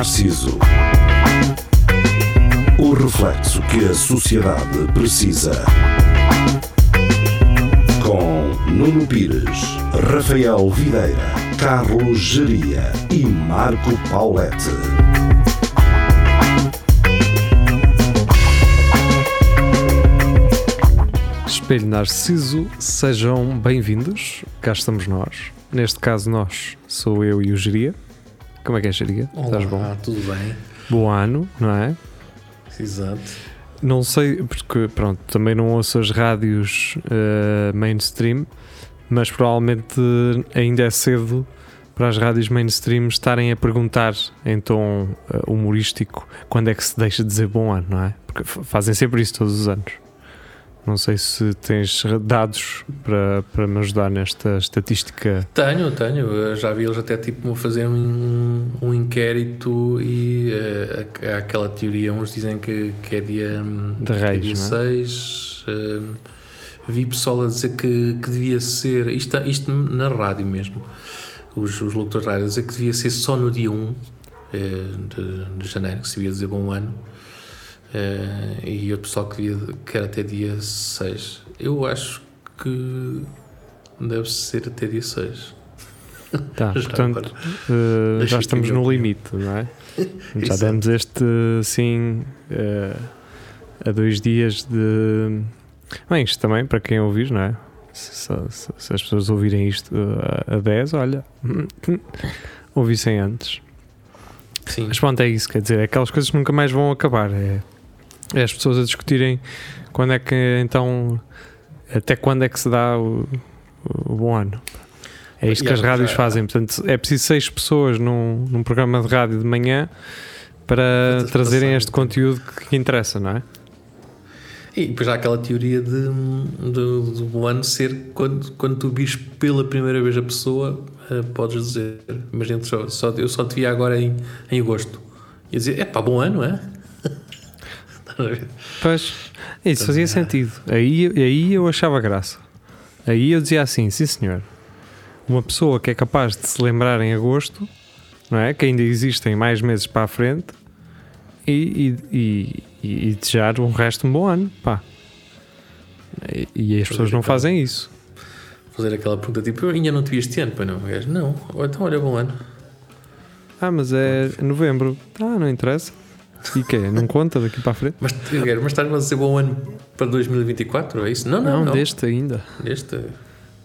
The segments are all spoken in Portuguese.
Narciso. O reflexo que a sociedade precisa. Com Nuno Pires, Rafael Videira, Carlos Geria e Marco Paulette. Espelho Narciso, sejam bem-vindos. Cá estamos nós. Neste caso, nós sou eu e o Geria. Como é que é, Geria? Estás bom? Tudo bem? Bom ano, não é? Exato. Não sei, porque pronto, também não ouço as rádios eh, mainstream, mas provavelmente ainda é cedo para as rádios mainstream estarem a perguntar em tom eh, humorístico quando é que se deixa de dizer bom ano, não é? Porque fazem sempre isso todos os anos. Não sei se tens dados para, para me ajudar nesta estatística. Tenho, tenho. Eu Já vi eles até tipo fazer um, um inquérito e há aquela teoria. Uns dizem que, que é dia, hum, De que é Reis, dia não é? 6. eh, vi pessoal a dizer que, que devia ser. Isto, isto na rádio mesmo. Os, os locutores de rádio a dizer que devia ser só no dia 1 eh, de, de janeiro, que se devia dizer bom ano. Eh, e o pessoal que, devia, que era até dia 6. Eu acho que deve ser até dia 6. Tá, Já portanto, Deixa já estamos no limite, não é? Já demos este, sim, eh, a dois dias de. Bem, isto também, para quem ouvir, não é? Se, se- se as pessoas ouvirem isto a, a 10, olha, ouvissem antes. Sim. Mas pronto, é isso, quer dizer, é aquelas coisas que nunca mais vão acabar. É, é as pessoas a discutirem quando é que então. Até quando é que se dá o, o bom ano. É isto que as rádios fazem. Portanto, é preciso seis pessoas num, num programa de rádio de manhã para trazerem este conteúdo que, que interessa, não é? E depois há aquela teoria de, do, do ano ser quando, quando tu vires pela primeira vez a pessoa, eh, podes dizer, imagina, só, só, eu só te vi agora em, em agosto. E dizer, é pá, bom ano, é? Pois, isso fazia sentido. Aí, aí eu achava graça. Aí eu dizia assim: sim, senhor. Uma pessoa que é capaz de se lembrar em agosto, não é? Que ainda existem mais meses para a frente e, e, e, e desejar um resto de um bom ano, pá. E, e as pessoas não fazem isso. Fazer aquela pergunta tipo, eu ainda não te vi este ano, pois não? Não, então olha, bom ano. Ah, mas é novembro. Ah, não interessa. E que Não conta daqui para a frente? Mas, mas estás-me a dizer bom ano para 2024, é isso? Não, não, Não, não. deste ainda. Deste.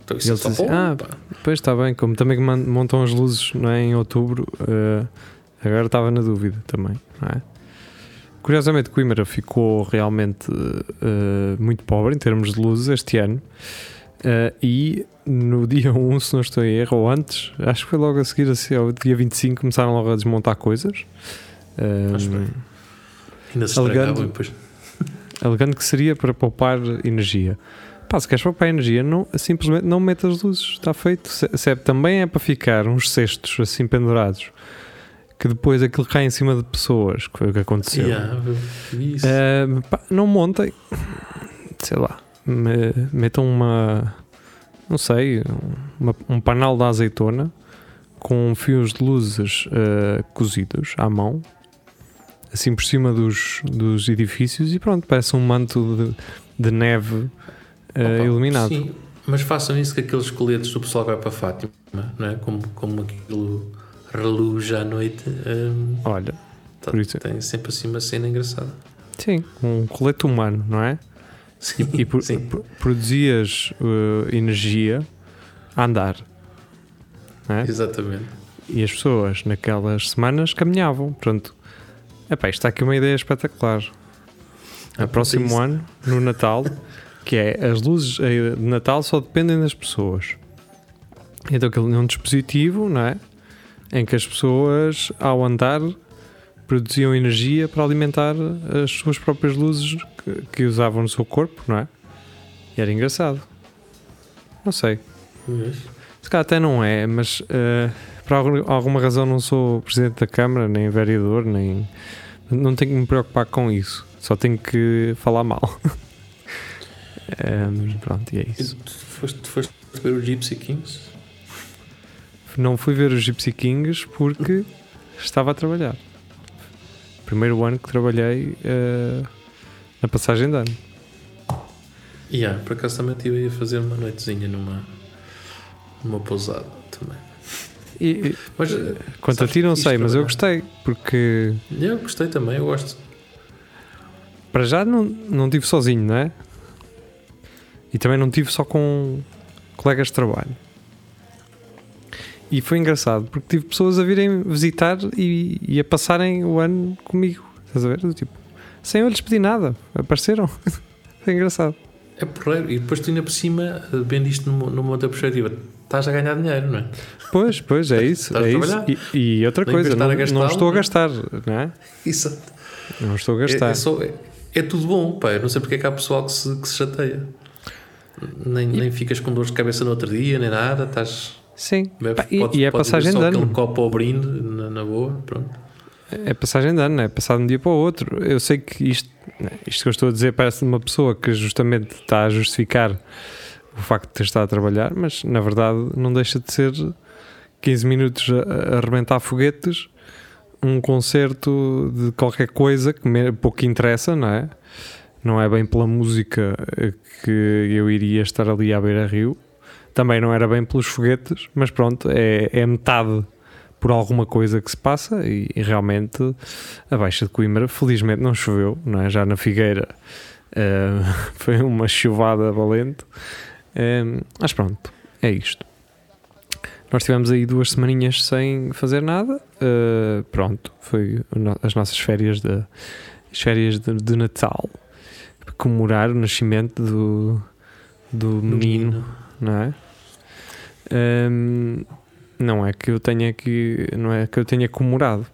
Então isso é só dizem, bom, ah, pá. Pois está bem, como também montam as luzes não é, em outubro, eh, agora estava na dúvida também, não é? Curiosamente, Coimbra ficou realmente eh, muito pobre em termos de luzes este ano eh, e no dia 1, se não estou em erro, ou antes, acho que foi logo a seguir, assim, ao dia 25, começaram logo a desmontar coisas. Ainda se Alegando- depois. alegando que seria para poupar energia. Pá, se queres poupar energia, não, simplesmente não metas luzes, está feito. Se, se é- também é para ficar uns cestos assim pendurados, que depois aquilo cai em cima de pessoas, que foi o que aconteceu. Yeah. Eh, pá, não montem, sei lá, me- metam uma, não sei, uma- um panel de azeitona com fios de luzes eh, cozidos à mão, assim por cima dos, dos edifícios e pronto, parece um manto de, de neve Opa, iluminado. Sim, mas façam isso com aqueles coletes do pessoal que vai para Fátima, não é? Como, como aquilo reluz à noite. hum, Olha, tá- tem sempre assim uma cena engraçada. sim, um colete humano, não é? Sim, E pro- produzias eh, energia a andar. É? exatamente. E as pessoas naquelas semanas caminhavam. Portanto, epá, isto está aqui uma ideia espetacular. A próximo isso. ano, no Natal, que é as luzes eh, de Natal só dependem das pessoas. Então aquilo é um dispositivo, não é? Em que as pessoas, ao andar, produziam energia para alimentar as suas próprias luzes que, que usavam no seu corpo, não é? E era engraçado. Não sei. Pois. Se calhar até não é, mas eh, por algum- alguma razão não sou presidente da Câmara, nem vereador, nem. Não tenho que me preocupar com isso. Só tenho que falar mal. Eh, mas pronto, e é isso. tu foste, foste ver o Gypsy Kings? Não fui ver os Gypsy Kings porque estava a trabalhar. Primeiro ano que trabalhei eh, na passagem de ano. E yeah, por acaso também estive a fazer uma noitezinha numa, numa pousada também. E, Mas eh, quanto a ti, não sei, mas eu gostei, porque Eu gostei também, eu gosto. para já não, não tive sozinho, não é? E também não tive só com colegas de trabalho. E foi engraçado porque tive pessoas a virem visitar e, e a passarem o ano comigo. Estás a ver? Tipo, sem eu lhes pedir nada, apareceram. foi engraçado. É porreiro. E depois tu ainda por cima, eh, vendo isto numa, numa outra perspectiva, estás a ganhar dinheiro, não é? Pois, pois, é isso. É isso. E, e outra Nem coisa, gastar não, a gastá-lo, não estou a é? gastar, não é? Isso. Não estou a É, gastar. é, só, é, é tudo bom, pá. Eu não sei porque é que há pessoal que se, que se chateia. Nem, nem ficas com dor de cabeça no outro dia, nem nada. Estás. Sim. bebes- Pá, e, podes- e é passagem de ano. copo ao brinde, na, na boa, pronto. É passagem de ano, é passado de um dia para o outro. Eu sei que isto, isto que eu estou a dizer parece uma pessoa que justamente está a justificar o facto de ter estado a trabalhar, mas na verdade não deixa de ser 15 minutos a, arrebentar foguetes, um concerto de qualquer coisa que me, pouco interessa, não é? Não é bem pela música eh, que eu iria estar ali à beira-rio. Também não era bem pelos foguetes, mas pronto, é, é metade por alguma coisa que se passa e, e realmente a Baixa de Coimbra felizmente não choveu, não é? Já na Figueira eh, foi uma chuvada valente. Eh, mas pronto, é isto. Nós tivemos aí duas semaninhas sem fazer nada. eh, pronto, foi as nossas férias de, as férias de, de Natal comemorar o nascimento do, do menino não é? Hum, não é que eu tenha que não é que eu tenha comemorado.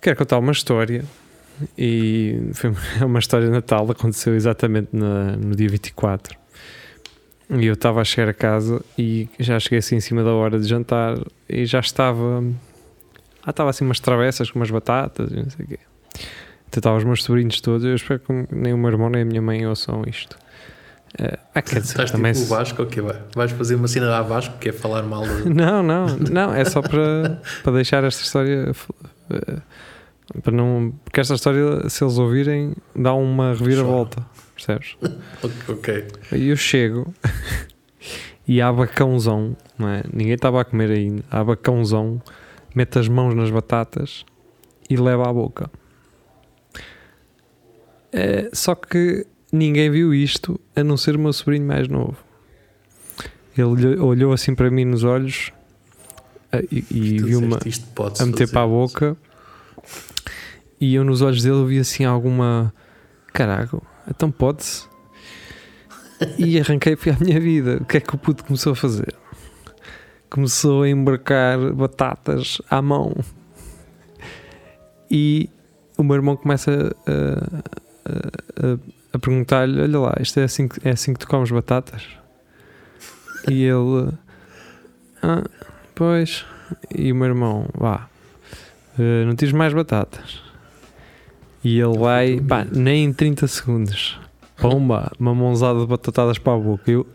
Quero contar uma história e foi é uma história de Natal, aconteceu exatamente na- no dia 24. E eu estava a chegar a casa e já cheguei assim em cima da hora de jantar e já estava. Ah, estava assim umas travessas com umas batatas e não sei o quê. Então estavam os meus sobrinhos todos. Eu espero que nem o meu irmão nem a minha mãe ouçam isto. Eh, ah, quer dizer, Estás também tipo o Vasco, ok, vai. Vais fazer uma cena à Vasco, que é falar mal de... Não, não, não, é só para, para deixar esta história eh, para não. Porque esta história, se eles ouvirem, dá uma reviravolta, percebes? ok. Aí eu chego e há bacãozão, não é? Ninguém estava a comer ainda. Há bacãozão, mete as mãos nas batatas e leva à boca. Eh, só que ninguém viu isto a não ser o meu sobrinho mais novo. Ele olhou- assim para mim nos olhos eh, e, e viu-me a meter para a boca e eu nos olhos dele vi assim alguma carago, então pode-se e arranquei para a minha vida. O que é que o puto começou a fazer? Começou a embarcar batatas à mão. E o meu irmão começa a, a- a- a perguntar-lhe olha lá, isto é assim, que- é assim que tu comes batatas? E ele ah, pois. E o meu irmão, vá, eh, não tires mais batatas. E ele vai, pá, nem em 30 segundos, pomba, uma mãozada de batatadas para a boca. Eu,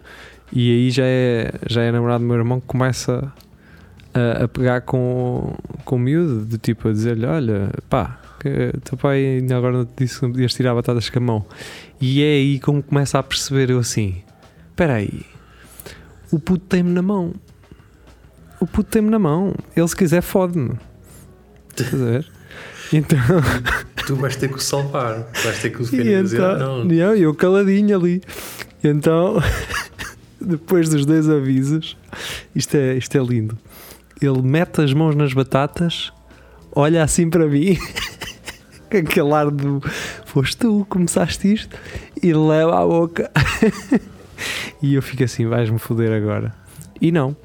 e aí já é, já é namorado do meu irmão que começa a, a pegar com, com o miúdo, do tipo a dizer-lhe: Olha, pá, que teu pai ainda agora não te disse que não podias tirar batatas com a mão. E é aí como começa a perceber eu assim: Espera aí, o puto tem-me na mão o puto tem-me na mão. Ele se quiser fode-me. Estás a ver? Então, Tu vais ter que o salvar. Vais ter que o e defender e dizer, ah, então não. não, eu caladinho ali. E então, depois dos dois avisos, isto é, isto é lindo. Ele mete as mãos nas batatas, olha assim para mim, com aquele ar do foste tu, começaste isto, e leva à boca. e eu fico assim, vais-me foder agora. E não,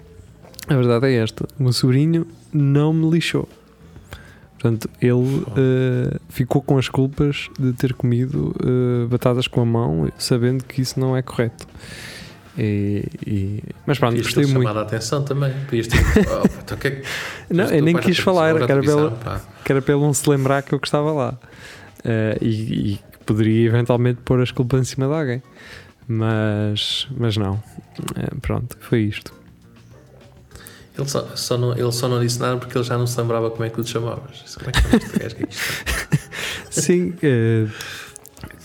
a verdade é esta: o meu sobrinho não me lixou. Portanto, ele eh, ficou com as culpas de ter comido eh, batatas com a mão, sabendo que isso não é correto. E, e- mas pronto, gostei muito. chamado a atenção também. Podias ter. Oh, então, que é que- Não, eu nem quis falar, era, pá. que era ele não se lembrar que eu que estava lá. Eh, e, e poderia eventualmente pôr as culpas em cima de alguém. Mas, mas não. Pronto, foi isto. Ele só, só não, ele só não disse nada porque ele já não se lembrava como é que tu te chamavas. Como é que é? Sim, eh,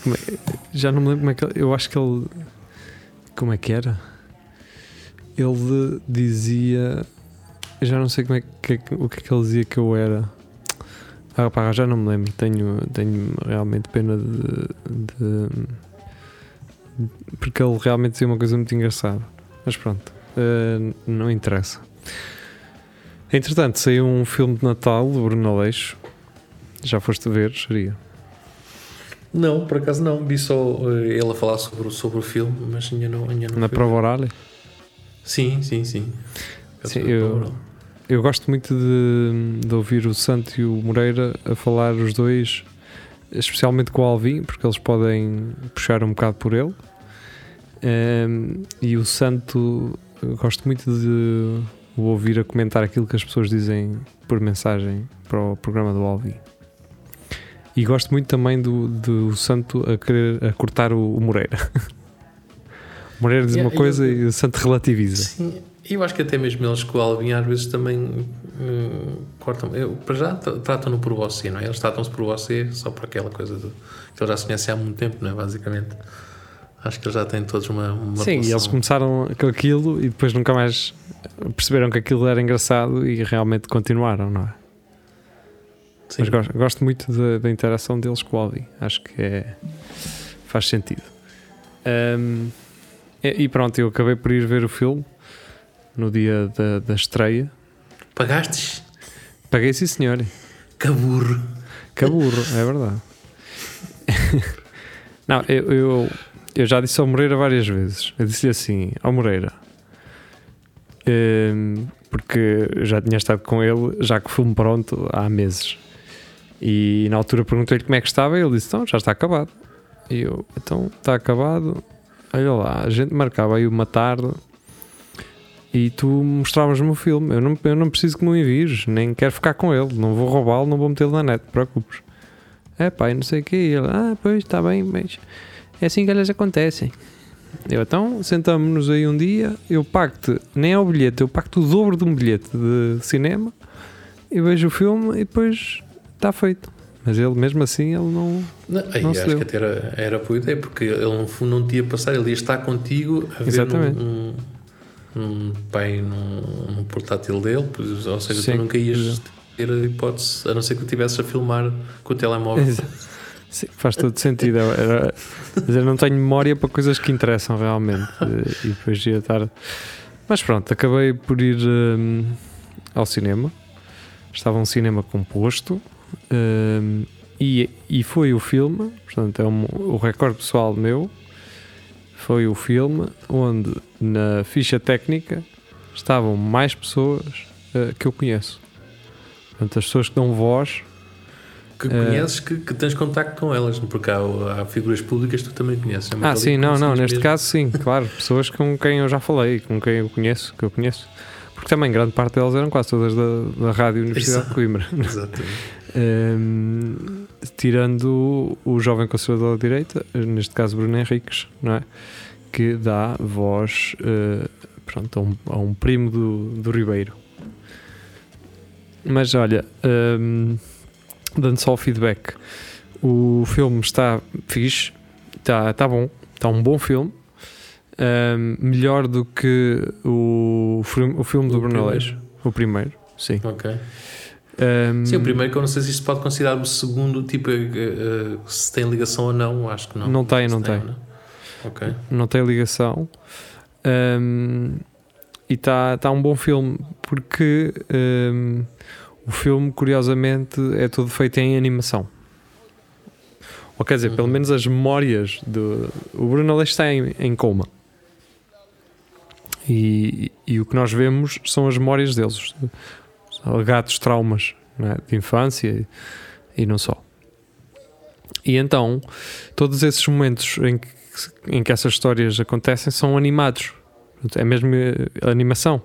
é- já não me lembro como é que eu acho que ele como é que era? Ele dizia já não sei como é que, o que é que ele dizia que eu era. Ah, pá, já não me lembro. Tenho, tenho realmente pena de, de- porque ele realmente dizia uma coisa muito engraçada. Mas pronto, eh, não interessa. Entretanto, saiu um filme de Natal do Bruno Aleixo. Já foste ver, seria? Não, por acaso não. Vi só eh, ele a falar sobre, o- sobre o filme, mas ainda não. Ainda não Na prova oral. Sim, sim, sim. Sim, eu- Eu gosto muito de, de ouvir o Santo e o Moreira a falar os dois, especialmente com o Alvin, porque eles podem puxar um bocado por ele. Ehm, e o Santo, gosto muito de o ouvir a comentar aquilo que as pessoas dizem por mensagem para o programa do Alvin. E gosto muito também do, do Santo a querer a cortar o, o Moreira. o Moreira diz uma coisa eu- e o Santo relativiza. Sim, eu acho que até mesmo eles com o Alvin às vezes também hum, cortam. Eu, para já tra- tratam-no por você, não é? Eles tratam-se por você só por aquela coisa do, que eles já se conhecem há muito tempo, não é? Basicamente. Acho que eles já têm todos uma, uma Sim, e eles começaram com aquilo e depois nunca mais perceberam que aquilo era engraçado e realmente continuaram, não é? Sim. Mas gosto, gosto muito da, da interação deles com o Alvin. Acho que é, faz sentido. Ahm, e, pronto, eu acabei por ir ver o filme no dia da, da estreia. Pagastes? Paguei sim, senhor. Caburro. Que burro, é verdade. Não, eu, eu, eu já disse ao Moreira várias vezes. Eu disse-lhe assim: ao Moreira, hum, porque já tinha estado com ele, já que o filme pronto há meses. E na altura perguntei-lhe como é que estava. E ele disse: então, já está acabado. E eu: então, está acabado. Olha lá, a gente marcava aí uma tarde. E tu mostravas-me o filme. Eu não, eu não preciso que me envies, nem quero ficar com ele. Não vou roubá-lo, não vou metê-lo na net, te preocupes. É pá, e não sei o que. Ele, ah, pois, está bem, mas é assim que elas acontecem. Eu, então, sentamos-nos aí um dia, eu pago-te, nem é o bilhete, eu pago-te o dobro de um bilhete de cinema, e vejo o filme e depois está feito. Mas ele, mesmo assim, ele não. Não, aí Não acho deu. que até era, era boa ideia, porque ele fundo não te ia passar, ele ia estar contigo a ver Exatamente. num, num, num, bem, num, portátil dele, pois, ou seja, Sim, tu nunca ias exato. ter a hipótese, a não ser que tu estivesses a filmar com o telemóvel. Sim, faz todo sentido. Eu- era- mas eu não tenho memória para coisas que interessam realmente. E depois ia estar. Mas pronto, acabei por ir hum, ao cinema. Estava um cinema composto. hum, e, e foi o filme, portanto, é um- o recorde pessoal meu. Foi o filme onde na ficha técnica estavam mais pessoas eh, que eu conheço. Portanto, as pessoas que dão voz Que Eh, conheces, que, que tens contacto com elas, porque há, há figuras públicas que tu também conheces. É Ah, sim, não, não, neste mesmo. caso sim, claro, pessoas com quem eu já falei, com quem eu conheço, que eu conheço, porque também grande parte delas eram quase todas da, da Rádio Universidade Exato. de Coimbra. Exatamente. Ehm, tirando o jovem conservador de direita, neste caso Bruno Henriques, não é? Que dá voz eh, pronto, a, um, a um primo do, do Ribeiro. Mas olha, ehm, dando só o feedback, o filme está fixe, está, está bom, está um bom filme. Ehm, melhor do que o, filme- o filme do O Bruno. Aleixo, o primeiro, sim. Ok. Ehm, Sim, o primeiro que eu não sei se isto pode considerar o segundo, tipo, eh, se tem ligação ou não, acho que não. Não tem, não tem. ou não. Não tem ligação. Um, e está tá um bom filme porque um, o filme, curiosamente, é todo feito em animação. Ou quer dizer, pelo Uhum. menos as memórias do. O Bruno Aleixo está em, em coma. E, e o que nós vemos são as memórias deles, os, os alegados traumas é? de infância e, e não só. E então, todos esses momentos em que, em que essas histórias acontecem são animados. É mesmo animação.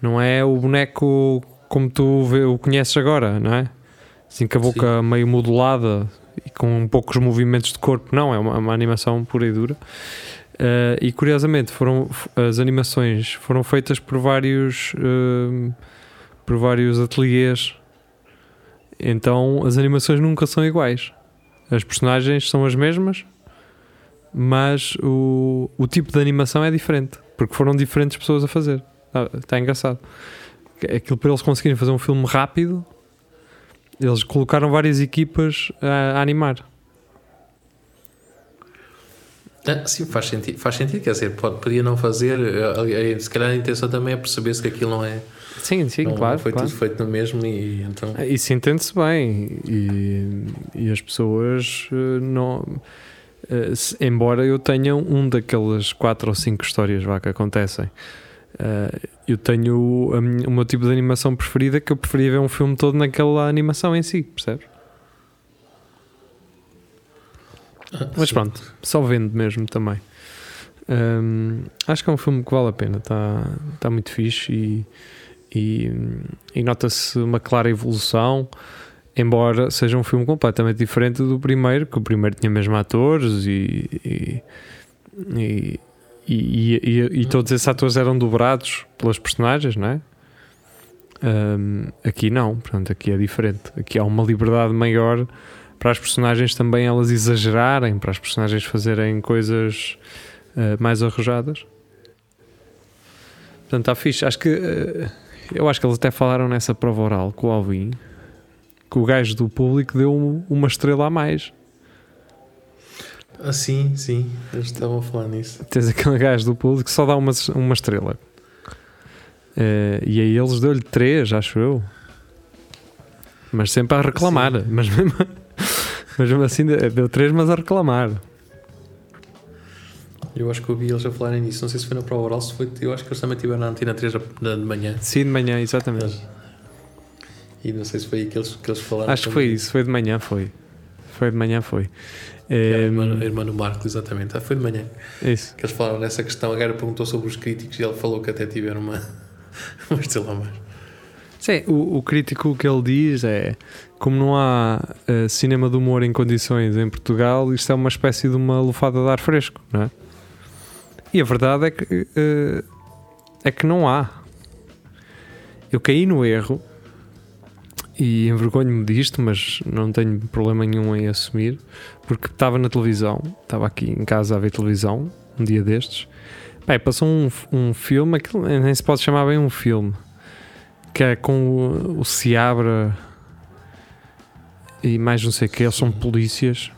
Não é o boneco como tu vê- o conheces agora, não é? Assim com a boca meio modulada e com poucos movimentos de corpo. Não, é uma, uma animação pura e dura. Uh, e curiosamente foram as animações foram feitas por vários uh, por vários ateliês então as animações nunca são iguais as personagens são as mesmas mas o, o tipo de animação é diferente porque foram diferentes pessoas a fazer está engraçado aquilo para eles conseguirem fazer um filme rápido eles colocaram várias equipas a, a animar ah, sim, faz sentido. Faz sentido, quer dizer, pode, podia não fazer. Eh, eh, se calhar a intenção também é perceber-se que aquilo não é. Sim, sim, não claro. Foi claro. tudo feito no mesmo e então. Isso entende-se bem. E, e as pessoas eh, não. Se, embora eu tenha um daquelas quatro ou cinco histórias vá, que acontecem, eu tenho a minha, o meu tipo de animação preferida que eu preferia ver um filme todo naquela animação em si, percebes? Ah, Mas sim. pronto, só vendo mesmo também. Um, acho que é um filme que vale a pena, está tá muito fixe e, e, e nota-se uma clara evolução. Embora seja um filme completamente diferente do primeiro, que o primeiro tinha mesmo atores e, e, e, e, e todos esses atores eram dobrados pelas personagens, não é? Um, aqui não, portanto, aqui é diferente. Aqui há uma liberdade maior para as personagens também elas exagerarem, para as personagens fazerem coisas uh, mais arrojadas. Portanto, está fixe. Acho que uh, eu acho que eles até falaram nessa prova oral com o Alvin que o gajo do público deu uma estrela a mais. Ah, sim, sim, eles estavam a falar nisso. Tens aquele gajo do público que só dá uma, uma estrela. Uh, e aí eles deu-lhe três, acho eu. Mas sempre a reclamar. Sim. Mas mesmo, mas mesmo assim deu três, mas a reclamar. Eu acho que ouvi eles a falarem nisso. Não sei se foi na prova oral, se foi. Eu acho que eles também tiveram na antena 3 de manhã. Sim, de manhã, exatamente. Mas, e não sei se foi aí que eles, que eles falaram. Acho que foi isso, foi de manhã, foi. Foi de manhã, foi. É, a irmã, do Marco, exatamente. Ah, foi de manhã. Isso. Que eles falaram nessa questão. A Gara perguntou sobre os críticos e ele falou que até tiveram uma, uma estrela a mais. Sim, o, o, crítico que ele diz é como não há uh, cinema de humor em condições em Portugal, isto é uma espécie de uma lufada de ar fresco, não é? E a verdade é que uh, é que não há. Eu caí no erro e envergonho-me disto, mas não tenho problema nenhum em assumir, porque estava na televisão, estava aqui em casa a ver televisão, um dia destes. Bem, passou um, um filme, aquilo nem se pode chamar bem um filme que é com o, o Seabra e mais não sei o que, eles são polícias.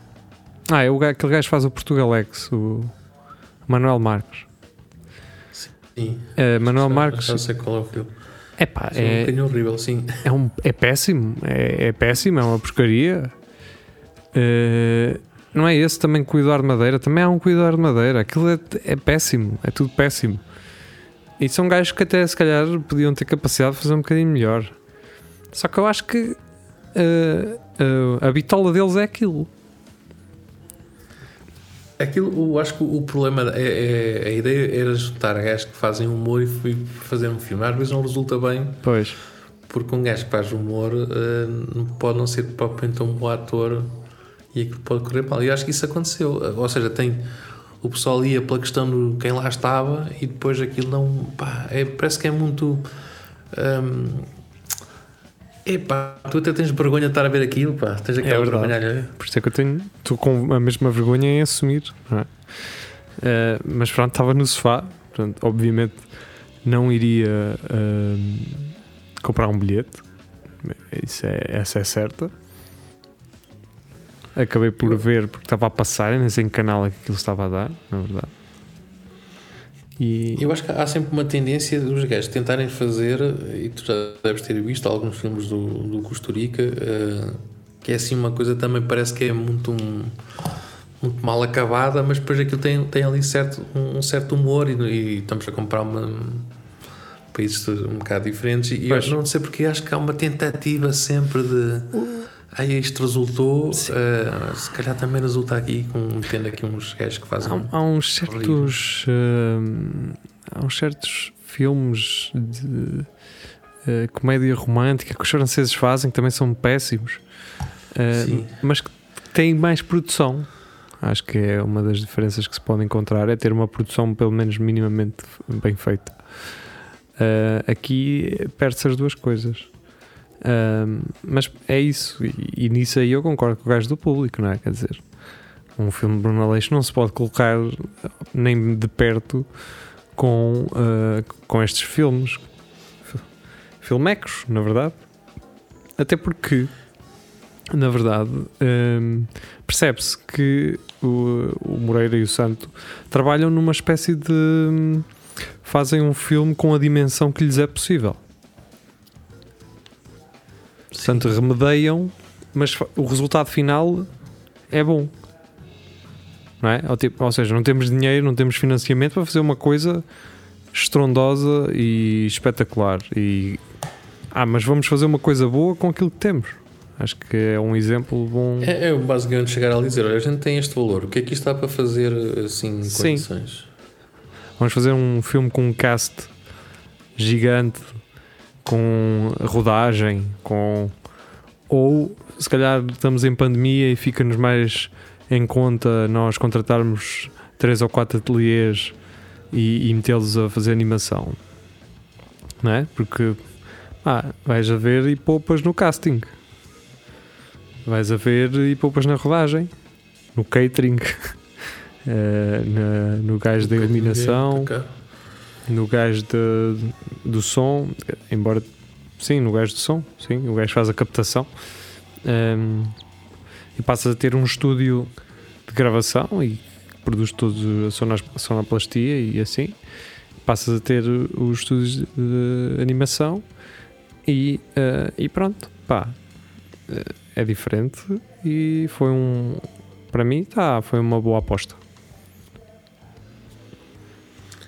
Ah, é o, aquele gajo que faz o Portugalex, o Manuel Marques. Sim. É, Manuel Marques. Já sei qual é o filme. Epá, sim, é, um horrível, sim. É, um, é péssimo, é, é péssimo, é uma porcaria. Uh, não é esse também cuidar de madeira, também há um cuidar de madeira. Aquilo é, é péssimo, é tudo péssimo. E são gajos que até se calhar podiam ter capacidade de fazer um bocadinho melhor. Só que eu acho que uh, uh, a bitola deles é aquilo. Aquilo, eu acho que o problema é, é a ideia era juntar gajos que fazem humor e fazer um filme. Às vezes não resulta bem. Pois. Porque um gajo que faz humor uh, pode não ser propriamente um bom ator e aquilo pode correr mal. E acho que isso aconteceu. Ou seja, tem o pessoal ia pela questão de quem lá estava e depois aquilo não. Pá, é, parece que é muito. Um, Epá, tu até tens vergonha de estar a ver aquilo, pá. Tens é aquela é vergonha. Por isso é que eu tenho. Estou com a mesma vergonha em assumir. É? Uh, mas pronto, estava no sofá. Portanto, obviamente não iria uh, comprar um bilhete. Isso é, essa é certa. Acabei por ver porque estava a passar, nem sei em canal é que aquilo estava a dar, na verdade. E... Eu acho que há sempre uma tendência dos gajos tentarem fazer, e tu já deves ter visto alguns filmes do, do Costurica, uh, que é assim uma coisa também parece que é muito, um, muito mal acabada, mas depois aquilo tem, tem ali certo, um, certo humor e, e estamos a comprar uma, países um bocado diferentes. E eu não sei porque acho que há uma tentativa sempre de Aí isto resultou, uh, se calhar também resulta aqui com tendo aqui uns gajos que fazem. Há, há uns certos. Uh, há uns certos filmes de uh, comédia romântica que os franceses fazem que também são péssimos, mas que têm mais produção. Acho que é uma das diferenças que se pode encontrar, é ter uma produção pelo menos minimamente bem feita. Aqui perde-se as duas coisas. Uh, mas é isso, e, e, nisso aí eu concordo com o gajo do público, não é? Quer dizer, um filme de Bruno Aleixo não se pode colocar nem de perto com, uh, com estes filmes. Filmecos, na verdade. Até porque, na verdade, um, percebe-se que o, o, Moreira e o Santo trabalham numa espécie de. fazem um filme com a dimensão que lhes é possível. Portanto, remedeiam, mas o resultado final é bom. Não é? Ou, tipo, ou seja, não temos dinheiro, não temos financiamento para fazer uma coisa estrondosa e espetacular. E ah, mas vamos fazer uma coisa boa com aquilo que temos. Acho que é um exemplo bom. É, é basicamente chegar a dizer: olha, a gente tem este valor, o que é que isto está para fazer assim, Sim. condições? Vamos fazer um filme com um cast gigante, com rodagem, com. Ou se calhar estamos em pandemia e fica-nos mais em conta nós contratarmos três ou quatro ateliês e, e metê-los a fazer animação. Não é? Porque ah, vais a ver e poupas no casting. Vais a ver e poupas na rodagem, no catering, uh, na, no gajo da iluminação, no gajo de, do som, embora sim, no gajo do som, sim, o gajo faz a captação. Um, ehm, e passas a ter um estúdio de gravação e produz toda a sonoplastia e assim. Passas a ter os estúdios de animação e, uh, e pronto, pá, uh, é diferente e foi um, para mim, tá, foi uma boa aposta.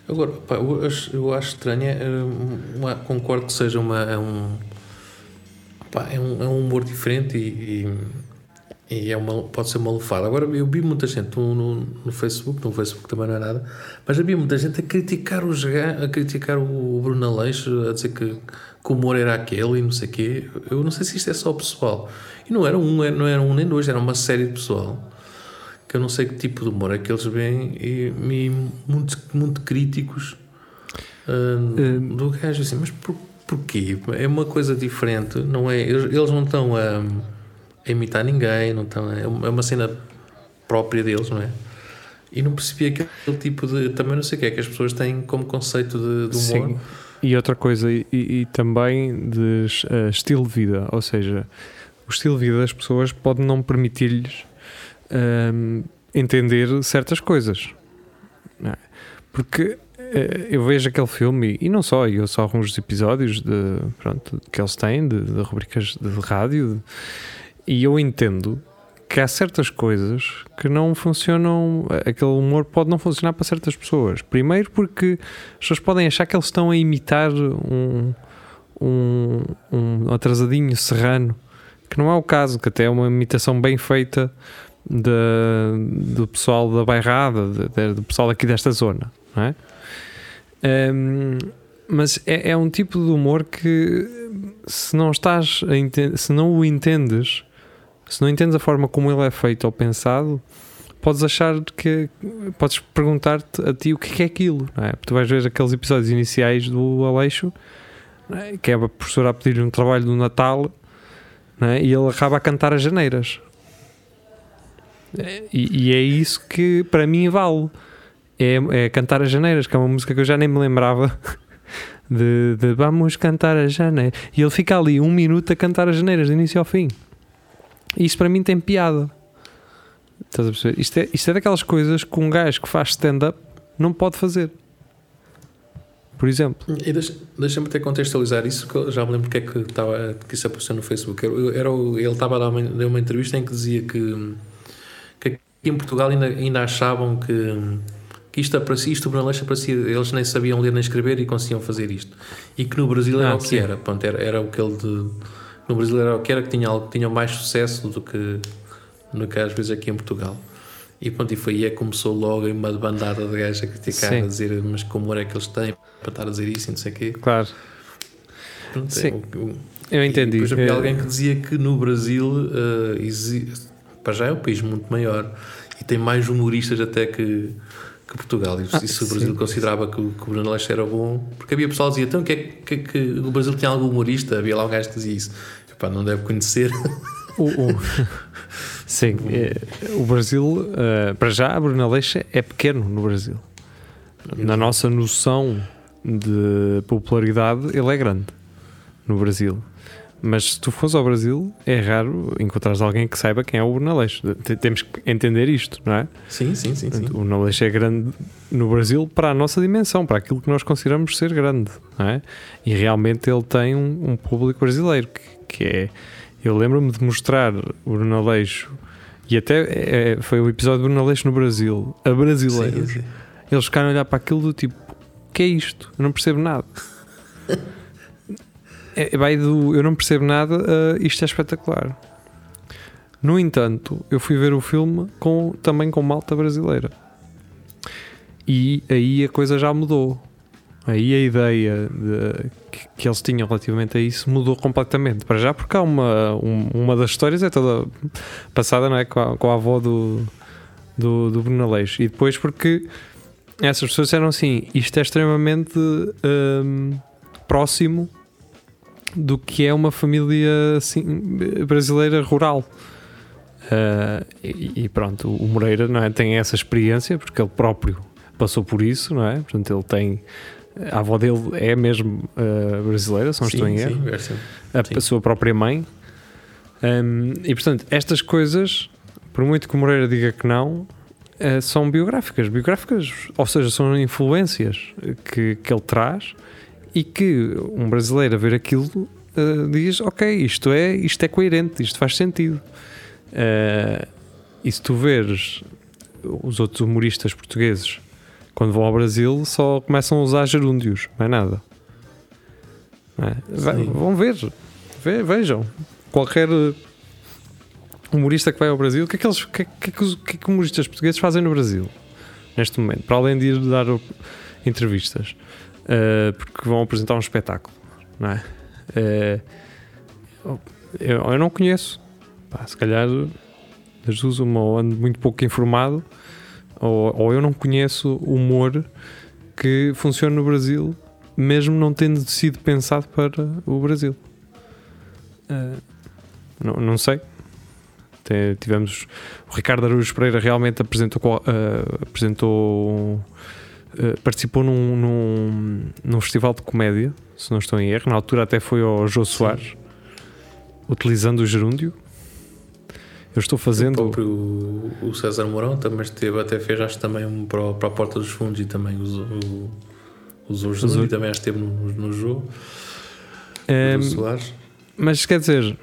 Agora, pá, eu, acho, eu acho estranho, é, uma, concordo que seja uma, é um, pá, é um, é um humor diferente e, e e é uma, pode ser uma lufada. Agora, eu vi muita gente no, no, no, Facebook, no Facebook também não é nada, mas havia muita gente a criticar, os, a criticar o Bruno Aleixo, a dizer que, que o humor era aquele e não sei o quê. Eu não sei se isto é só o pessoal. E não era um, não era um nem dois, era uma série de pessoal que eu não sei que tipo de humor é que eles veem e, e muito, muito críticos uh, do gajo assim, mas por, porquê? É uma coisa diferente, não é? Eles, eles não estão a a imitar ninguém, não estão, é uma cena própria deles, não é? E não percebi aquele tipo de. Também não sei o que é que as pessoas têm como conceito de, de humor. Sim. E outra coisa, e, e também de uh, estilo de vida, ou seja, o estilo de vida das pessoas pode não permitir-lhes uh, entender certas coisas. É? Porque uh, eu vejo aquele filme, e, e não só, eu só alguns episódios de, pronto, que eles têm, de, de rubricas de rádio. De, e eu entendo que há certas coisas que não funcionam, aquele humor pode não funcionar para certas pessoas. Primeiro porque as pessoas podem achar que eles estão a imitar um, um, um atrasadinho serrano, que não é o caso, que até é uma imitação bem feita de, do pessoal da bairrada, de, de, do pessoal aqui desta zona, não é? Um, mas é, é, um tipo de humor que se não estás se não o entendes se não entendes a forma como ele é feito ou pensado, podes achar que. Podes perguntar-te a ti o que é aquilo, não é? Porque tu vais ver aqueles episódios iniciais do Aleixo, é? que é a professora a pedir um trabalho do Natal, é? e ele acaba a cantar as janeiras. E, e, é isso que para mim vale. É, é cantar as janeiras, que é uma música que eu já nem me lembrava. De, de vamos cantar as janeiras. E ele fica ali um minuto a cantar as janeiras, de início ao fim. Isto para mim tem piada. Estás a perceber? Isto é, isto é daquelas coisas que um gajo que faz stand-up não pode fazer. Por exemplo. E deixa-me deixa até contextualizar isso, que eu já me lembro porque é que, estava, que isso apareceu no Facebook. Era, era, ele estava a dar uma, uma entrevista em que dizia que, aqui em Portugal ainda, ainda achavam que, que isto, aparecia, isto Bruneleixo aparecia, eles nem sabiam ler nem escrever e conseguiam fazer isto. E que no Brasil era ah, o que sim. era. Pronto, era. Era o que ele. De, no Brasil era o que era que tinha, algo, tinha mais sucesso do que, do que às vezes aqui em Portugal. E pronto, e foi aí é que começou logo uma bandada de gajos a criticar, Sim. a dizer mas como é que eles têm para estar a dizer isso e não sei o quê. Claro. Pronto, Sim. É, eu, eu entendi. depois havia é... alguém que dizia que no Brasil uh, existe, para já é um país muito maior e tem mais humoristas até que, que Portugal. E, Ah, se o Brasil sim. considerava que, o- que o Bruno Aleixo era bom, porque havia pessoal que dizia: então que é que, que, que o Brasil tinha algum humorista? Havia lá um gajo que dizia isso. Epá, não deve conhecer. O, o- sim, é, o Brasil, eh, para já, a Bruna Leixa é pequeno no Brasil. Na nossa noção de popularidade, ele é grande no Brasil. Mas se tu fores ao Brasil, é raro encontrares alguém que saiba quem é o Bruno Aleixo. T- Temos que entender isto, não é? sim, sim, sim. sim. O Bruno Aleixo é grande no Brasil para a nossa dimensão, para aquilo que nós consideramos ser grande, não é? E realmente ele tem um, um público brasileiro que, que é. Eu lembro-me de mostrar o Bruno Aleixo e até é, foi o episódio do Bruno Aleixo no Brasil, a brasileiros. Sim, sim. Eles ficaram a olhar para aquilo do tipo: o que é isto? Eu não percebo nada. é, vai do eu não percebo nada, a isto é espetacular. No entanto, eu fui ver o filme com, também com malta brasileira. E aí a coisa já mudou. Aí a ideia de- que, que eles tinham relativamente a isso mudou completamente. Para já, porque há uma, um- uma das histórias é toda passada não é? com, a, com a avó do, do, do Bruno. E depois porque essas pessoas disseram assim: isto é extremamente hum, próximo do que é uma família assim, brasileira rural. Ah, e, e pronto, o Moreira não é, tem essa experiência porque ele próprio passou por isso, não é? Portanto, ele tem. A avó dele é mesmo ah, brasileira, se não estou em erro a, sua própria mãe. Um, e portanto, estas coisas, por muito que o Moreira diga que não, eh, são biográficas. Biográficas, ou seja, são influências que, que ele traz e que um brasileiro a ver aquilo eh, diz: Ok, isto é, isto é coerente, isto faz sentido. Eh, e se tu veres os outros humoristas portugueses quando vão ao Brasil só começam a usar gerúndios, não é nada. Não é? Vão ver, Ve- vejam. Qualquer humorista que vai ao Brasil, o que é que, eles, que, é- que, é que os que é que humoristas portugueses fazem no Brasil neste momento? Para além de ir dar entrevistas, eh, porque vão apresentar um espetáculo, não é? Eh, eu, eu não conheço, Pá, se calhar duas, uma ou ando muito pouco informado, ou, ou eu não conheço humor que funcione no Brasil, mesmo não tendo sido pensado para o Brasil. Eh, não, não sei. Te- tivemos o Ricardo Araújo Pereira realmente apresentou, eh, apresentou eh, participou num, num, num festival de comédia, se não estou em erro. Na altura até foi ao Jô Soares, utilizando o gerúndio. Eu estou O fazendo. próprio o César Mourão também esteve, até fez acho também um para, o- a Porta dos Fundos e também usou, o- usou o Usou. E também acho que esteve no, no jogo. Soares. Mas quer dizer,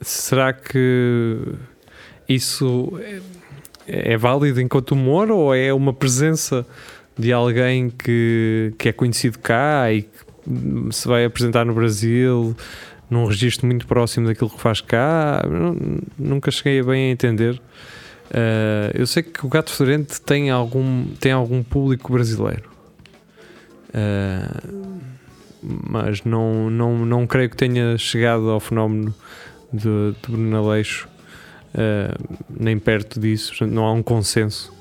será que isso é, é válido enquanto humor ou é uma presença de alguém que, que é conhecido cá e que se vai apresentar no Brasil num registro muito próximo daquilo que faz cá? Nu- Nunca cheguei a bem a entender. Uh, eu sei que o Gato Fedorento tem algum, tem algum público brasileiro. Uh, mas não, não, não creio que tenha chegado ao fenómeno de, de Bruno Aleixo, eh, nem perto disso, portanto, não há um consenso.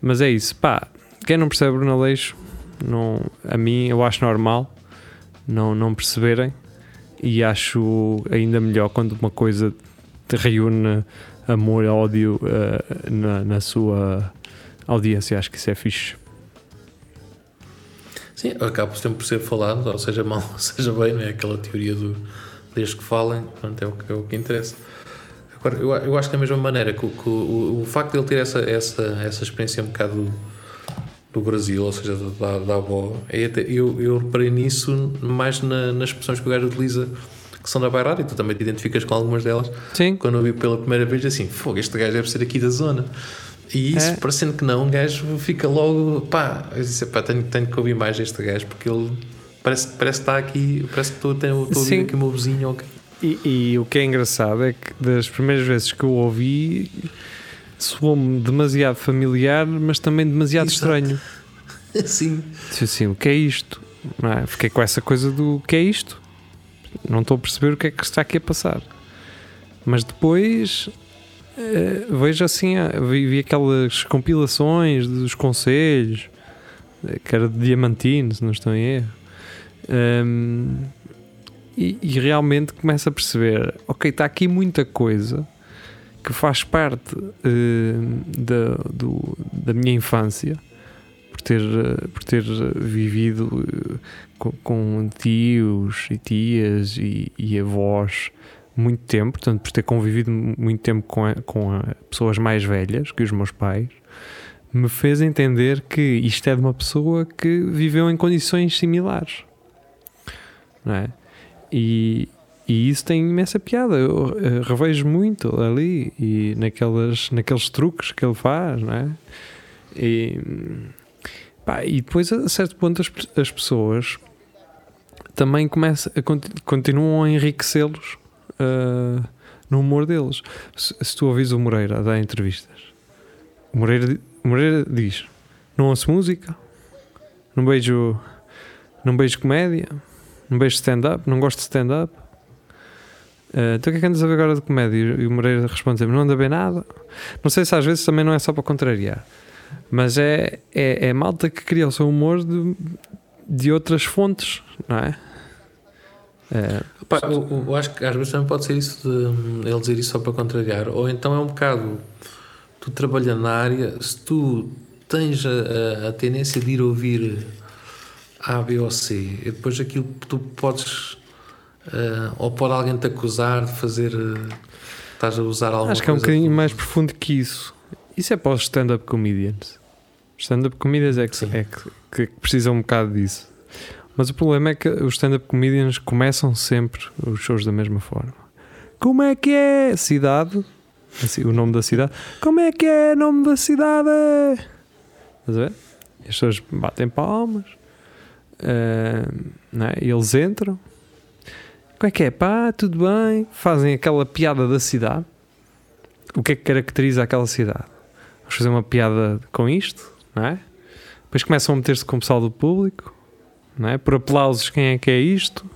Mas é isso, pá, quem não percebe Bruno Aleixo, não, a mim eu acho normal não, não perceberem e acho ainda melhor quando uma coisa te reúne amor e ódio eh, na, na sua audiência, acho que isso é fixe. Sim, acaba sempre por ser falado, ou seja mal, ou seja bem, não é aquela teoria do desde que falem, pronto, é o que, é o que interessa. Agora, eu, eu acho que da mesma maneira que, o- que o, o facto de ele ter essa, essa, essa experiência um bocado do, do Brasil, ou seja, da, da avó, é até- eu, eu reparei nisso mais na- nas expressões que o gajo utiliza que são da Bairrada e tu também te identificas com algumas delas. Sim, Quando eu vi pela primeira vez, assim, fogo, este gajo deve ser aqui da zona. E isso, É. parecendo que não, um gajo fica logo, pá, eu disse, pá, tenho, tenho que ouvir mais deste gajo porque ele parece, parece que está aqui, parece que estou, tenho- estou a ouvir aqui o meu vizinho. ok. E, e o que é engraçado é que das primeiras vezes que eu ouvi soou-me demasiado familiar, mas também demasiado Exato. estranho. Sim, Disse assim, o que é isto? É? Fiquei com essa coisa do o que é isto? Não estou a perceber o que é que está aqui a passar. Mas depois eh, vejo assim, ah, vi, vi aquelas compilações dos conselhos, eh, que era de Diamantino, se não estou em erro. Ahm, e, e realmente começo a perceber, ok, está aqui muita coisa que faz parte eh, da, do- da minha infância, por ter, eh, por ter vivido eh, com, com tios e tias e, e avós muito tempo, portanto, por ter convivido muito tempo com, a- com a- pessoas mais velhas que os meus pais, me fez entender que isto é de uma pessoa que viveu em condições similares, não é? E, e isso tem imensa piada. Eu eh, revejo muito ali e naquelas, naqueles truques que ele faz, não é? E, pá, e depois, a certo ponto, as, as pessoas também começam a, conti- continuam a enriquecê-los ah, no humor deles. Se, se tu ouvis o Moreira a dar entrevistas, o Moreira, o Moreira diz: Não ouço música, não beijo, não beijo comédia, não beijo stand-up, não gosto de stand-up. Ah, então o que é que andas a ver agora de comédia? E o Moreira responde Não anda ver nada. Não sei se às vezes também não é só para contrariar, mas é, é, é malta que cria o seu humor de, de outras fontes, não é? É, Pá, eu, eu acho que às vezes também pode ser isso de hum, ele dizer isso só para contrariar, ou então é um bocado tu trabalhando na área, se tu tens a, a- a tendência de ir ouvir A, B ou C, e depois aquilo que tu podes, ah, ou pode alguém te acusar de fazer, ah, estás a usar alguma Acho que é um bocadinho mais profundo que isso. Isso é para os stand-up comedians. Stand-up comedians é, que, é que, que precisam um bocado disso. Mas o problema é que os stand-up comedians começam sempre os shows da mesma forma. Como é que é? Cidade. Assim, o nome da cidade. Como é que é? Nome da cidade? Estás a ver? E as pessoas batem palmas. Não é? Eles entram. Como é que é? Pá, tudo bem. Fazem aquela piada da cidade. O que é que caracteriza aquela cidade? Vamos fazer uma piada com isto, não é? Depois começam a meter-se com o pessoal do público, não é? Por aplausos, quem é que é isto?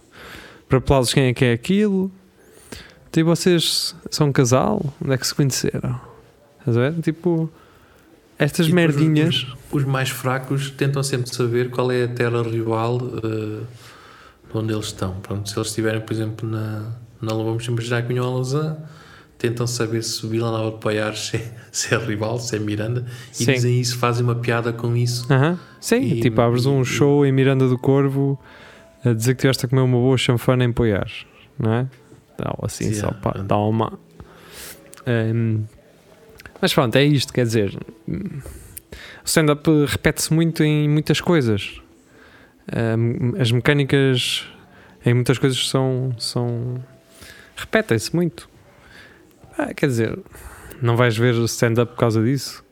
Por aplausos, quem é que é aquilo? Tipo, vocês são um casal? Onde é que se conheceram? Estás a ver? Tipo, estas E merdinhas. Os, os mais fracos tentam sempre saber qual é a terra rival de onde eles estão. Pronto, se eles estiverem, por exemplo, na, na vamos imaginar que a Lausanne, tentam saber se Vila Nova de Paiares se é, se é rival, se é Miranda, e Sim. dizem isso, fazem uma piada com isso. Aham. Sim, E- tipo, abres um e- show em Miranda do Corvo a dizer que tiveste a comer uma boa chanfana em Poiares, não é? Dá assim, Sim, só pá, dá uma. Ehm, mas pronto, é isto, quer dizer, o stand-up repete-se muito em muitas coisas. As mecânicas em muitas coisas são. são repetem-se muito. Ah, quer dizer, não vais ver stand-up por causa disso.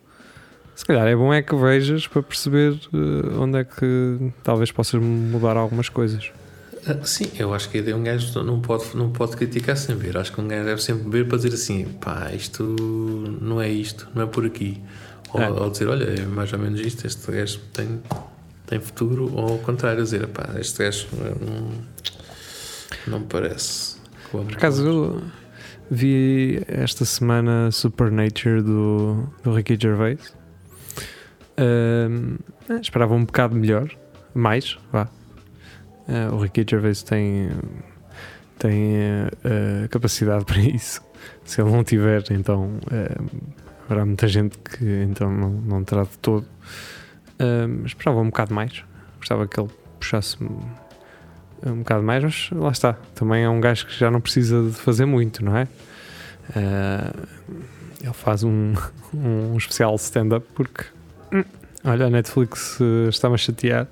Se calhar é bom é que vejas para perceber eh, onde é que talvez possas mudar algumas coisas. Ah, Sim, eu acho que ideia um gajo não pode, não pode criticar sem ver. Acho que um gajo deve sempre ver para dizer assim: pá, isto não é isto, não é por aqui. Ou, É. ou dizer: olha, é mais ou menos isto, este gajo tem, tem futuro. Ou ao contrário, dizer: pá, este gajo não, não me parece. Por acaso eu vi esta semana Supernature do, do Ricky Gervais. Eh, esperava um bocado melhor, mais, vá. Ah, o Ricky Gervais tem, tem eh, capacidade para isso. Se ele não tiver, então haverá muita gente que então não, não terá de todo. Esperava um bocado mais. Gostava que ele puxasse um, bocado mais, mas lá está. Também é um gajo que já não precisa de fazer muito, não é? Ah, ele faz um, um especial stand-up porque hum, olha, a Netflix eh, está-me a chatear.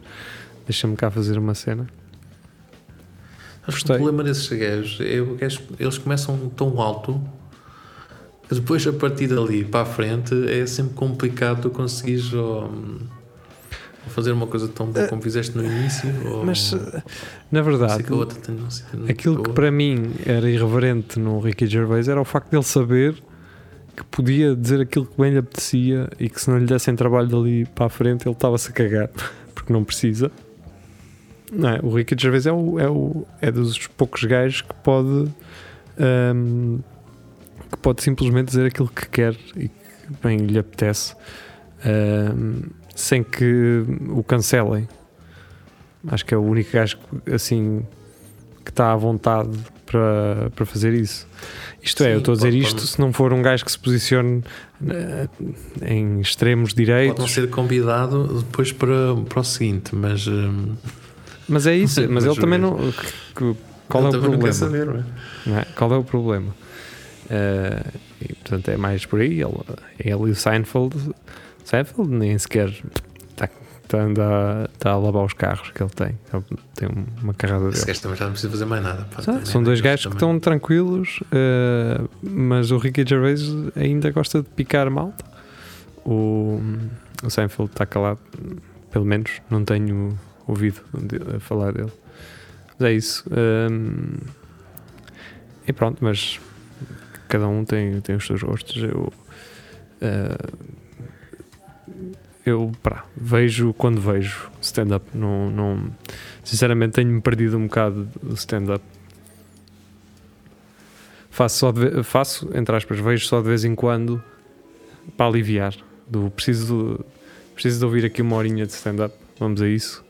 Deixa-me cá fazer uma cena. Acho que o problema desses gajos é gajo, eles começam tão alto que depois a partir dali para a frente é sempre complicado tu conseguires ou fazer uma coisa tão boa como fizeste no início ou Eh, Mas, eh, na verdade, que outra não sei que- aquilo que para mim era irreverente no Ricky Gervais era o facto dele saber que podia dizer aquilo que bem lhe apetecia e que se não lhe dessem trabalho dali para a frente ele estava-se a cagar porque não precisa. Não é? O Ricky Gervais é, o, é, o, é dos poucos gajos que pode ahm, que pode simplesmente dizer aquilo que quer e que bem lhe apetece ahm, sem que o cancelem. Acho que é o único gajo assim que está à vontade para, para fazer isso. Isto é, Sim, eu estou a dizer pode- isto pode- se não for um gajo que se posicione eh, em extremos Pode direitos. não ser convidado depois para, para o seguinte, mas. hum, Mas é isso, mas, Mas ele o- também não. que- que- qual é ele o também não problema? saber, não é? não é? Qual é o problema? E, portanto, é mais por aí. Ele, ele e o Seinfeld, Seinfeld nem sequer está tá, a andar- tá a lavar os carros que ele tem. Ele tem uma carrada Esse gajo também já não precisa fazer mais nada. pá. São- Também São é dois gajos que estão tranquilos, eh, mas o Ricky Gervais ainda gosta de picar malta. O, o Seinfeld está calado, pelo menos não tenho ouvido a falar dele. Mas é isso. ehm, e pronto, mas cada um tem, tem os seus gostos. Eu, eh, eu pá, vejo quando vejo stand-up. Não, não, sinceramente, tenho-me perdido um bocado do stand-up. Faço, só de faço, entre aspas, vejo só de vez em quando para aliviar. Do, preciso, preciso de ouvir aqui uma horinha de stand-up. Vamos a isso.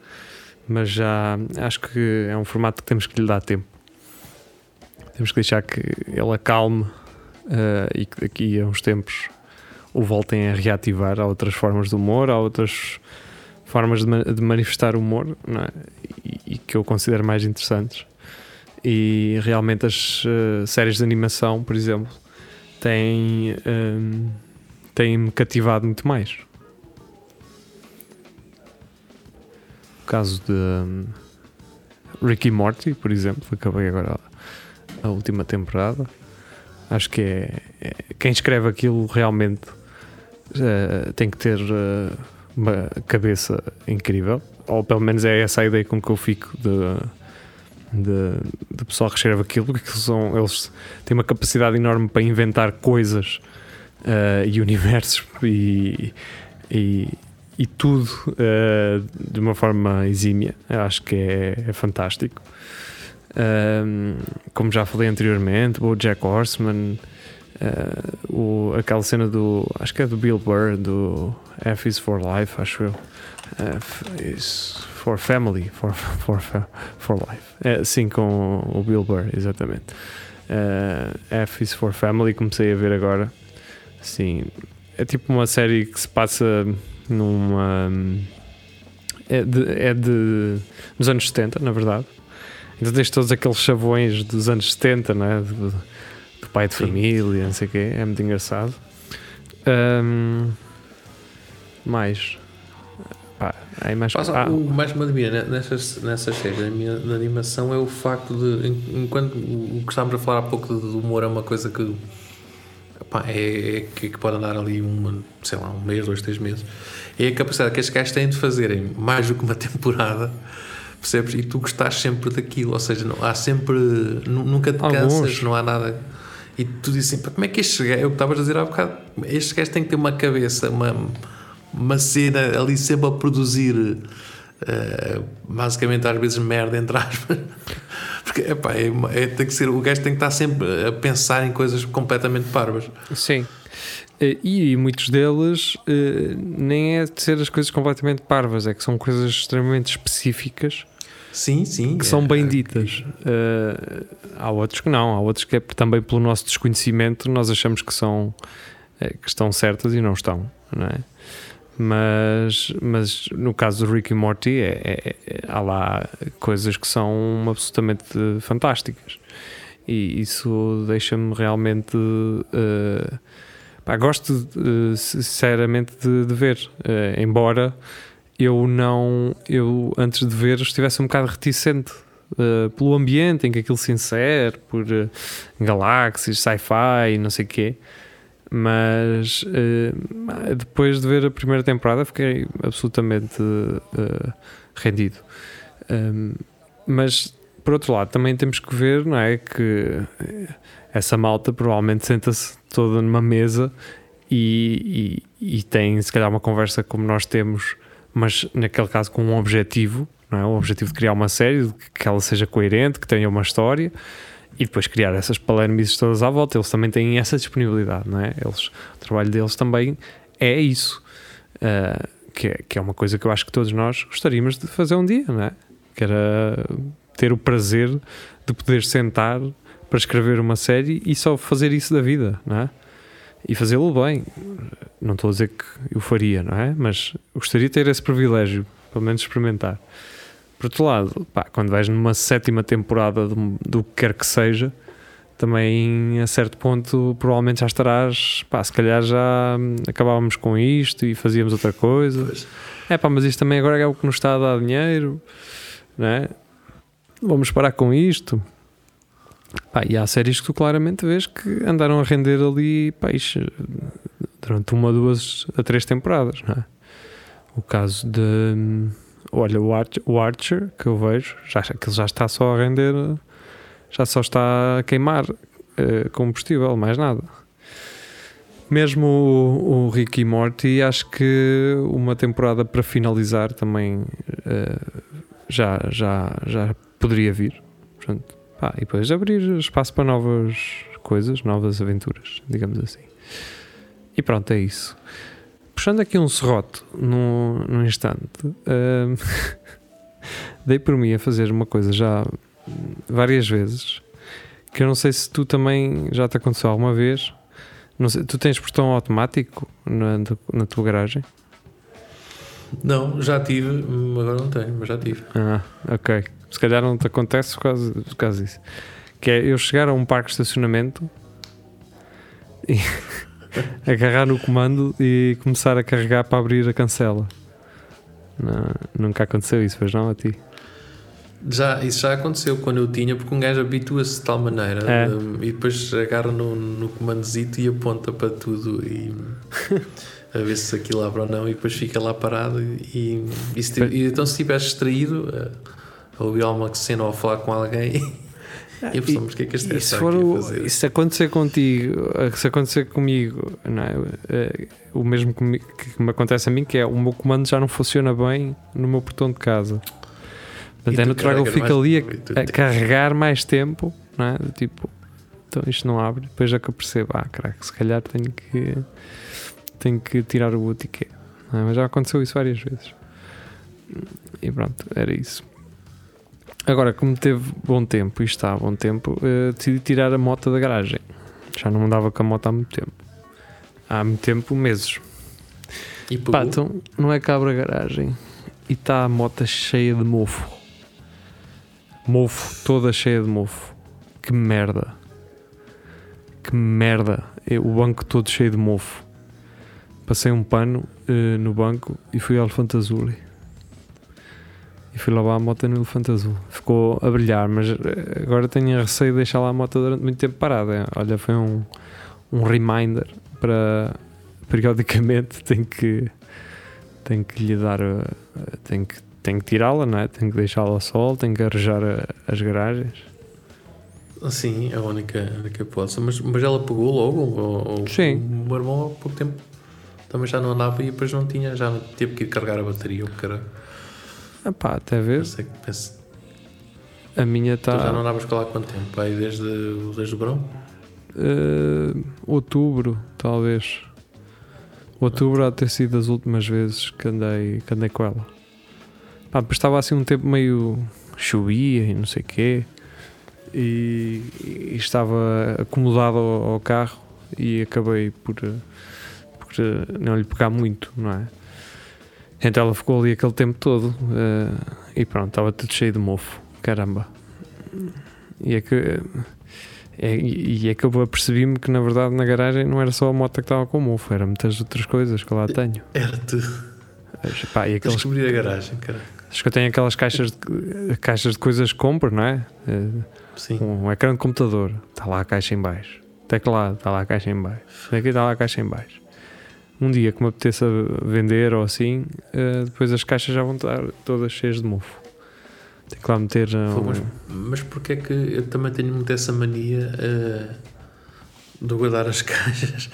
Mas já acho que é um formato que temos que lhe dar tempo. Temos que deixar que ele acalme eh, e que daqui a uns tempos o voltem a reativar. Há outras formas de humor, há outras formas de, ma- de manifestar humor é? e, e que eu considero mais interessantes. E realmente as eh, séries de animação, por exemplo, têm, ehm, têm-me cativado muito mais. Caso de hum, Ricky Morty, por exemplo, acabei agora a, última temporada. Acho que é, é- quem escreve aquilo realmente eh, tem que ter eh, uma cabeça incrível, ou pelo menos é essa a ideia com que eu fico de, de, do pessoal que escreve aquilo, porque eles, são, eles têm uma capacidade enorme para inventar coisas eh, e universos e, e, e tudo eh, de uma forma exímia. Eu acho que é, é fantástico. Um, como já falei anteriormente, o Jack Horseman, uh, o, aquela cena do. Acho que é do Bill Burr, do F is for Life, acho eu. F is for Family, for, for, for Life. É, sim, com o Bill Burr, exatamente. Uh, F is for Family, comecei a ver agora. Sim, é tipo uma série que se passa numa. É de, é de nos anos 70, na verdade. Então tens todos aqueles chavões dos anos 70, não é? Do, do pai de Sim. família, não sei o quê. É muito engraçado. Ahm, mais. Pá, aí mais. Pá, ah, O mais me admira ne- nessas, nessas séries da animação é o facto de, en- enquanto o que estávamos a falar há pouco do humor é uma coisa que, é, é que, que pode andar ali uma, sei lá, um mês, dois, três meses, é a capacidade que estes gajos têm de fazerem mais do que uma temporada, percebes? E tu gostas sempre daquilo, ou seja, não, há sempre, nu- nunca te Alguns. cansas, não há nada. E tu dizes assim, como é que estes gajos, é o que estavas a dizer há bocado, estes gajos têm que ter uma cabeça, uma, uma cena ali sempre a produzir eh, basicamente às vezes merda entre aspas porque epá, é, é, tem que ser, o gajo tem que estar sempre a pensar em coisas completamente parvas Sim. Eh, E, muitos deles eh, nem é de ser as coisas completamente parvas, é que são coisas extremamente específicas sim, sim que é, são bem é, ditas. Eh, há outros que não, há outros que é também pelo nosso desconhecimento nós achamos que são que estão certas e não estão, não é? Mas, mas no caso do Rick e Morty é, é- é- há lá coisas que são absolutamente fantásticas. E isso deixa-me realmente eh, pá, gosto eh, sinceramente de, de ver. Eh, embora eu não eu antes de ver estivesse um bocado reticente pelo ambiente em que aquilo se insere por galáxias, sci-fi não sei o quê mas eh, depois de ver a primeira temporada fiquei absolutamente eh, rendido Um, mas por outro lado também temos que ver não é que essa malta provavelmente senta-se toda numa mesa e, e, e tem se calhar uma conversa como nós temos mas naquele caso com um objetivo não é? o objetivo de criar uma série que ela seja coerente, que tenha uma história e depois criar essas palermices todas à volta. Eles também têm essa disponibilidade, não é? Eles, o trabalho deles também é isso. Uh, que, é, que é uma coisa que eu acho que todos nós gostaríamos de fazer um dia, não é? Que era ter o prazer de poder sentar para escrever uma série e só fazer isso da vida, não é? E fazê-lo bem. Não estou a dizer que eu faria, não é? Mas gostaria de ter esse privilégio, pelo menos experimentar. Por outro lado, pá, quando vais numa sétima temporada do, do que quer que seja, também a certo ponto provavelmente já estarás, pá, se calhar já acabávamos com isto e fazíamos outra coisa. Pois. É pá, mas isto também agora é o que nos está a dar dinheiro, não é? Vamos parar com isto. Pá, e há séries que tu claramente vês que andaram a render ali peixe durante uma, duas a três temporadas, não é? O caso de Olha, o, Archer, o Archer que eu vejo, já, aquilo já está só a render, já só está a queimar uh, combustível, mais nada. Mesmo o, o Rick e Morty, acho que uma temporada para finalizar também uh, já, já, já poderia vir. Portanto, pá, e depois abrir espaço para novas coisas, novas aventuras, digamos assim. E pronto, é isso puxando aqui um serrote num, num instante, uh, dei por mim a fazer uma coisa já várias vezes que eu não sei se tu também já te aconteceu alguma vez. Sei, tu tens portão automático na, na tua garagem? Não, já tive, agora não tenho, mas já tive. Ah, ok. Se calhar não te acontece por causa, por causa disso. Que é eu chegar a um parque de estacionamento e agarrar no comando e começar a carregar para abrir a cancela. Não, nunca aconteceu isso, pois não a ti? Já, isso já aconteceu quando eu tinha, porque um gajo habitua-se de tal maneira é. um, e depois agarra no, no comandozito e aponta para tudo e a ver se aquilo abre ou não e depois fica lá parado e, e, se, e então se estiveres distraído a ouvir alguma cena ou a falar com alguém E pensamos, o que é que este e se, for o, se acontecer contigo, se acontecer comigo, não é? é o mesmo que me, que me acontece a mim, que é o meu comando já não funciona bem no meu portão de casa. Portanto, é natural que ele fique ali a, a carregar mais tempo, não é? Tipo, então isto não abre. Depois é que eu percebo, ah, caraca, se calhar tenho que, tenho que tirar o botiquet. É? Mas já aconteceu isso várias vezes. E pronto, era isso. Agora, como teve bom tempo e está a bom tempo, uh, decidi tirar a moto da garagem. Já não andava com a moto há muito tempo. Há muito tempo, meses. E Pá, então não é cabra a garagem e está a moto cheia de mofo. Mofo, toda cheia de mofo. Que merda. Que merda. O banco todo cheio de mofo. Passei um pano uh, no banco e fui ao Elefante Azul e fui lavar a moto no elefante azul. Ficou a brilhar, mas eh, agora tenho receio de deixar lá a moto durante muito tempo parada. Olha, foi um, um reminder para periodicamente tenho que tenho que lhe dar eh, tenho que, tenho que tirá-la, não é? Tenho que deixá-la ao sol, tenho que arranjar eh, as garagens. Sim, é a única, única hipótese. Mas, mas ela pegou logo? Ou, ou Sim. O meu irmão há pouco tempo também já não andava e depois não tinha, já teve que ir carregar a bateria. O Epá, até ver. Pensei, pense... A minha está. já não andavas com lá há quanto tempo? Aí desde, desde o verão? Uh, outubro, talvez. Outubro há de ter sido das últimas vezes que andei, que andei com ela. Pá, depois estava assim um tempo meio chovia e não sei o quê. E, e, estava acomodado ao, ao, carro e acabei por, por não lhe pegar muito, não é? Então ela ficou ali aquele tempo todo uh, e pronto, estava tudo cheio de mofo. Caramba. E é que. É, e é que eu apercebi-me que na verdade na garagem não era só a moto que estava com mofo, eram muitas outras coisas que eu lá tenho. Era tudo. Pá, e aqueles, Descobrir a garagem, cara. Acho que eu tenho aquelas caixas de, caixas de coisas que compro, não é? Sim. Um, um ecrã de computador, está lá a caixa em baixo. Teclado, está lá a caixa em baixo. Aqui está lá a caixa em baixo um dia que me apeteça vender ou assim, uh, depois as caixas já vão estar todas cheias de mofo. Tem que lá meter. Uh, mas, mas porquê é que eu também tenho muito essa mania uh, de guardar as caixas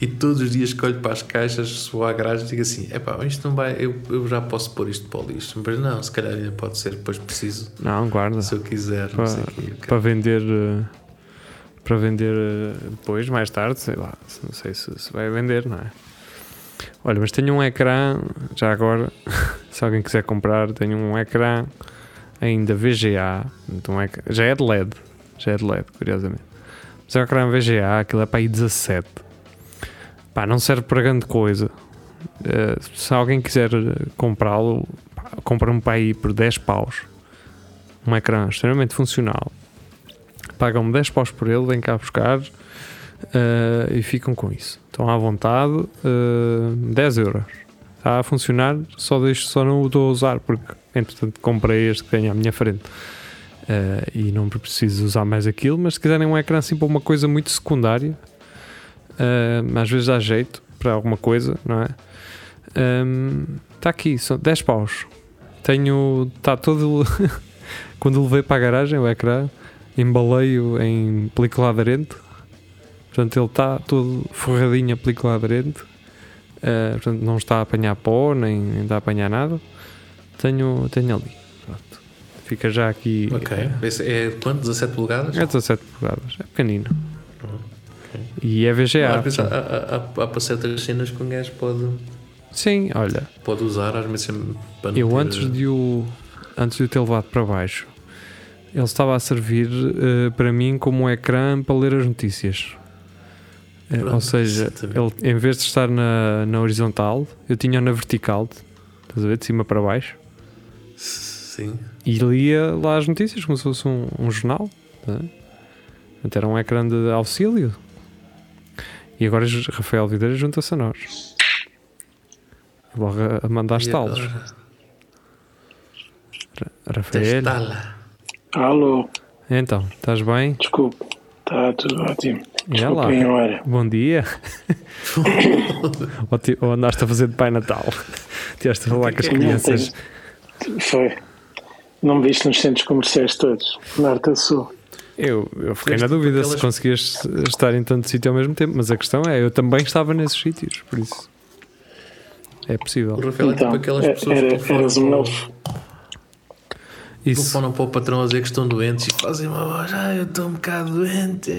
e todos os dias que olho para as caixas, se vou à garagem, digo assim: é pá, isto não vai, eu, eu já posso pôr isto para o lixo, mas não, se calhar ainda pode ser, depois preciso. Não, guarda. Se eu quiser, para, quê, para vender para vender eh, depois, mais tarde, sei lá, não sei se, se vai vender, não é? Olha, mas tenho um ecrã, já agora, se alguém quiser comprar, tenho um ecrã ainda VGA, então é, já é de LED, já é de LED, curiosamente. Mas é um ecrã VGA, aquilo é para aí 17. Pá, não serve para grande coisa. Uh, se alguém quiser comprá-lo, compra-me para aí por 10 paus. Um ecrã extremamente funcional. Pagam-me 10 paus por ele, vêm cá buscar uh, e ficam com isso. Estão à vontade, uh, 10 euros. Está a funcionar, só deixo, só não o estou a usar porque entretanto comprei este que tenho à minha frente. Uh, e não preciso usar mais aquilo, mas se quiserem um ecrã assim para uma coisa muito secundária, uh, às vezes dá jeito para alguma coisa, não é? Está aqui, são 10 paus. Tenho. Está todo. Quando levei para a garagem o ecrã, embalei-o em película aderente. Portanto, ele está todo forradinho a película aderente. Uh, portanto, não está a apanhar pó, nem, nem está a apanhar nada. Tenho, tenho ali. Pronto. Fica já aqui. Ok. Esse é quanto? 17 polegadas? É 17 polegadas. É pequenino. E é VGA. Às vezes há, há, há, para certas cenas que um gajo pode, Sim, olha. pode usar, às vezes para não Eu ter- antes de o antes de o ter levado para baixo, ele estava a servir eh, para mim como um ecrã para ler as notícias. Eh, Pronto, ou seja, ele, em vez de estar na, na horizontal, eu tinha na vertical, estás a ver, de cima para baixo, Sim. e lia lá as notícias como se fosse um, um jornal. tá a ver? Portanto, era um ecrã de auxílio. E agora Rafael Videira junta-se a nós. Logo a, a mandar estalos. Rafael. Alô, então, estás bem? desculpe. Está tudo ótimo. Já lá. Desculpem. Bom dia. ou, ti- ou andaste a fazer de Pai Natal? Tiveste a falar com as que é? crianças. Foi. Não me viste nos centros comerciais todos, norte a sul. Eu, eu fiquei na dúvida se conseguias estar em tanto sítio ao mesmo tempo, mas a questão é, eu também estava nesses sítios, por isso é possível. O Rafael é Então, tipo aquelas era, pessoas que era, telefonam eras um elfo. Isso, telefonam para o patrão a dizer que estão doentes e fazem uma voz, ah, eu estou um bocado doente.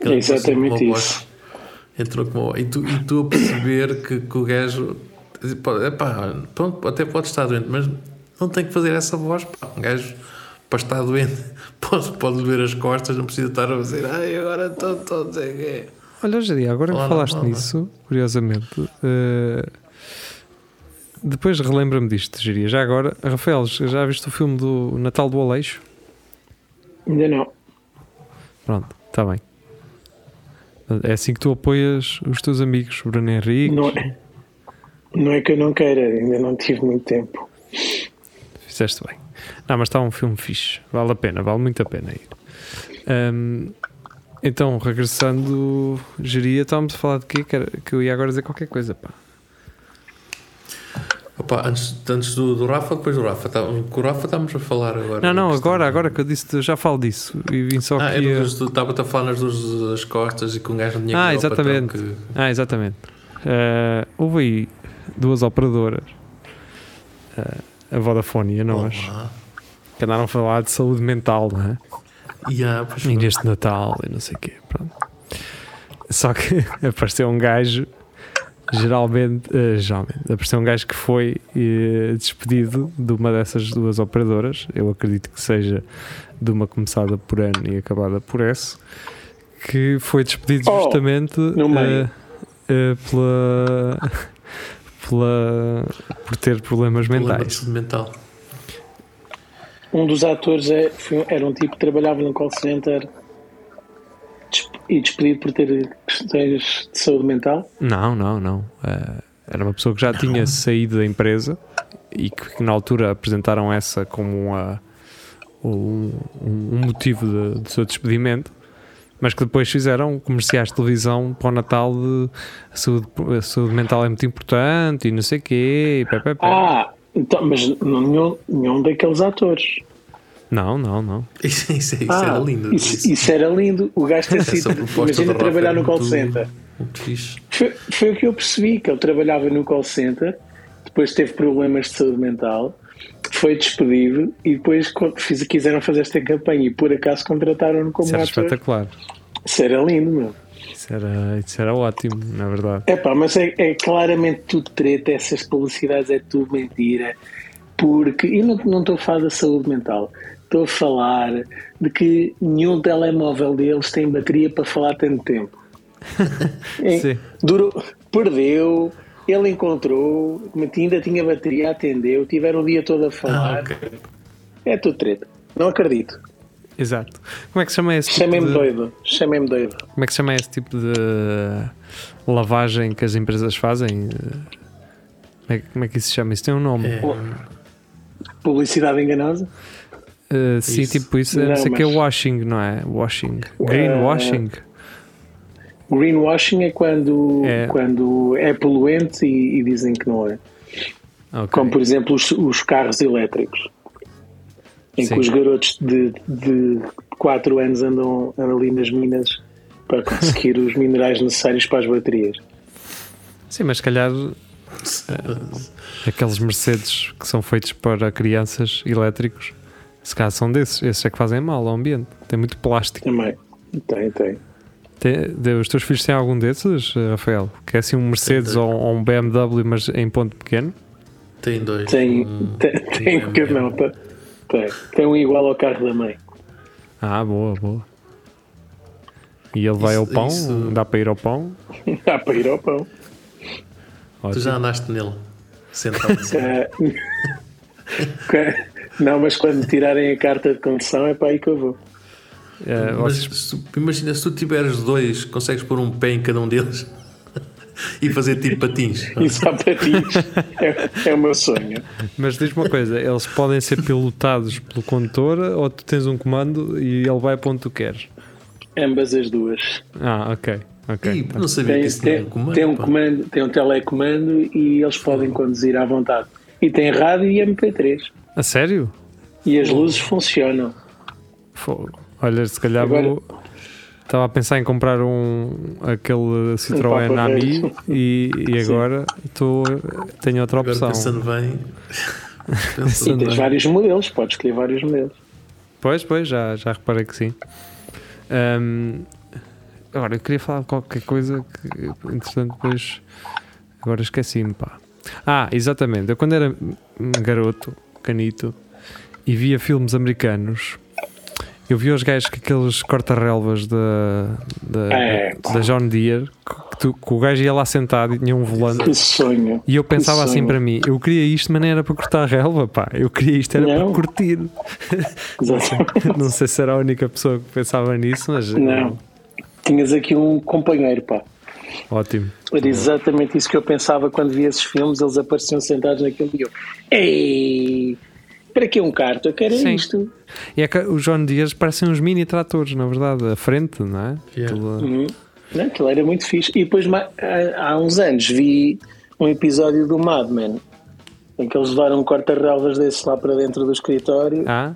É exatamente Uma isso. voz. Entrou com uma... e, tu, e tu a perceber que, que o gajo epá, pronto, até pode estar doente, mas não tem que fazer essa voz. Pá. Um gajo para estar doente pode, pode ver as costas, não precisa estar a dizer ai, agora estou todo. quê." olha, Jadia, agora que Olá, falaste normal, não é? nisso, curiosamente, eh, depois relembra-me disto, Giria. Já agora, Rafael, já viste o filme do Natal do Aleixo? Ainda não. Pronto, está bem. É assim que tu apoias os teus amigos, Bruno Henrique. Não é, não é que eu não queira, ainda não tive muito tempo. Fizeste bem. Não, mas está um filme fixe. Vale a pena, vale muito a pena ir. Ahm, então, regressando, geria, estávamos a falar de quê? Que eu ia agora dizer qualquer coisa, pá. Opa, antes, antes do, do Rafa, depois do Rafa. Tá, com o Rafa estamos a falar agora. Não, não, agora, agora que eu disse, já falo disso. E vim só Ah, que. dos- do- estava-te a falar nas duas das costas e com um gajo não tinha que Ah, exatamente. que- Ah, exatamente. Ah, houve aí duas operadoras, ah, a Vodafone e a nós, Olá. que andaram a falar de saúde mental, não é? E ah, pois E neste Natal e não sei o quê. Pronto. Só que apareceu um gajo, geralmente, eh, geralmente, apareceu um gajo que foi eh, despedido de uma dessas duas operadoras. Eu acredito que seja de uma começada por N e acabada por S, que foi despedido Oh, justamente eh, pela, pela, por ter problemas problema mentais. mental. Um dos atores é- foi- era um tipo que trabalhava no call center e despedido por ter questões de saúde mental. Não, não, não. Eh, era uma pessoa que já tinha saído da empresa e que, que na altura apresentaram essa como uma, um, um motivo de, de seu despedimento, mas que depois fizeram comerciais de televisão para o Natal de a saúde, a saúde mental é muito importante e não sei o quê. E pé, pé, pé. Ah, então, mas não- nenhum, nenhum daqueles atores. Não, não, não. Isso, isso, isso ah, era lindo. Isso, isso era lindo. O gajo ter sido. Imagina trabalhar no call muito- center. Muito fixe. Foi, foi o que eu percebi, que ele trabalhava no call center, depois teve problemas de saúde mental, foi despedido e depois fiz- quiseram fazer esta campanha e por acaso contrataram-no como Isso era ator. espetacular. Isso era lindo, meu. Isso era, isso era ótimo, na verdade. É pá, mas é, é claramente tudo treta, essas publicidades é tudo mentira. Porque, e não não estou a falar da saúde mental, estou a falar de que nenhum telemóvel deles tem bateria para falar tanto tempo. Sim. durou, perdeu, ele encontrou, ainda tinha bateria, atendeu, tiveram o dia todo a falar. Ah, ok. É tudo treta. Não acredito. Exato. Como é que se chama esse tipo Chamem-me de, doido. Chamem-me doido. Como é que se chama esse tipo de lavagem que as empresas fazem? Como é, como é que isso se chama? Isso tem um nome. É, Publicidade enganosa? Uh, sim, Isso. tipo isso, não Não, sei que é mas- washing, não é? Washing. Greenwashing. Greenwashing é quando É. é, quando é poluente e, e dizem que não é. Ok. Como, por exemplo, os, os carros elétricos. Em Sim. que os garotos de, de 4 anos andam, andam ali nas minas para conseguir os minerais necessários para as baterias. Sim, mas se calhar aqueles Mercedes que são feitos para crianças elétricos, se calhar são desses. Esses é que fazem mal ao ambiente. Tem muito plástico. Também. Tem, tem. Tem- de- os teus filhos têm algum desses, Rafael? Que é assim um Mercedes Tem. ou, ou um BMW, mas em ponto pequeno? Tem dois. Tem, Um- tem, tem, um não, tem, tem. Um igual ao carro da mãe. Ah, boa, boa. E ele vai Isso- ao pão? isso- Dá para ir ao pão? Dá para ir ao pão. Tu Ótimo. já andaste nele, sentado assim. É. Não, mas quando me tirarem a carta de condução é para aí que eu vou. Eh, Mas vocês- se tu- imagina, se tu tiveres dois, consegues pôr um pé em cada um deles e fazer tipo patins. Isso há patins. É, é o meu sonho. Mas diz uma coisa, eles podem ser pilotados pelo condutor ou tu tens um comando e ele vai para onde tu queres? Ambas as duas. Ah, ok. ok. Ih, não sabia que Tem, isso tinha tem, um comando. tem um pá. comando, tem um telecomando e eles podem conduzir à vontade. E tem rádio e MP3. A sério? E as luzes funcionam. Fogo. Olha, se calhar Agora- vou. Estava a pensar em comprar um aquele Citroën Papa Ami e, e agora estou tenho outra Agora opção. pensando bem. E pensando tens bem. vários modelos, podes escolher vários modelos. Pois, pois, já, já reparei que sim. Ahm, agora, eu queria falar de qualquer coisa que, entretanto, depois. Agora esqueci-me, pá. Ah, exatamente. Eu, quando era um garoto, canito, e via filmes americanos, eu via os gajos com aqueles corta-relvas da, da, É. da John Deere, que, tu- que o gajo ia lá sentado e tinha um volante. Que sonho. E eu pensava assim para mim, eu queria isto, mas não era para cortar a relva, pá. Eu queria isto, era Não. para curtir. Não sei se era a única pessoa que pensava nisso, mas Não. Tinhas aqui um companheiro, pá. ótimo. Era exatamente isso que eu pensava quando via esses filmes, eles apareciam sentados naquele e eu. Ei! Para que um carto? Eu quero é Sim. isto. E é que os John Deere parecem uns mini tratores, na verdade, a frente, não é? Yeah. Aquilo- Uhum. Não, aquilo era muito fixe. E depois, há, uns anos, vi um episódio do Mad Men em que eles levaram um corta-relvas desses lá para dentro do escritório. Ah,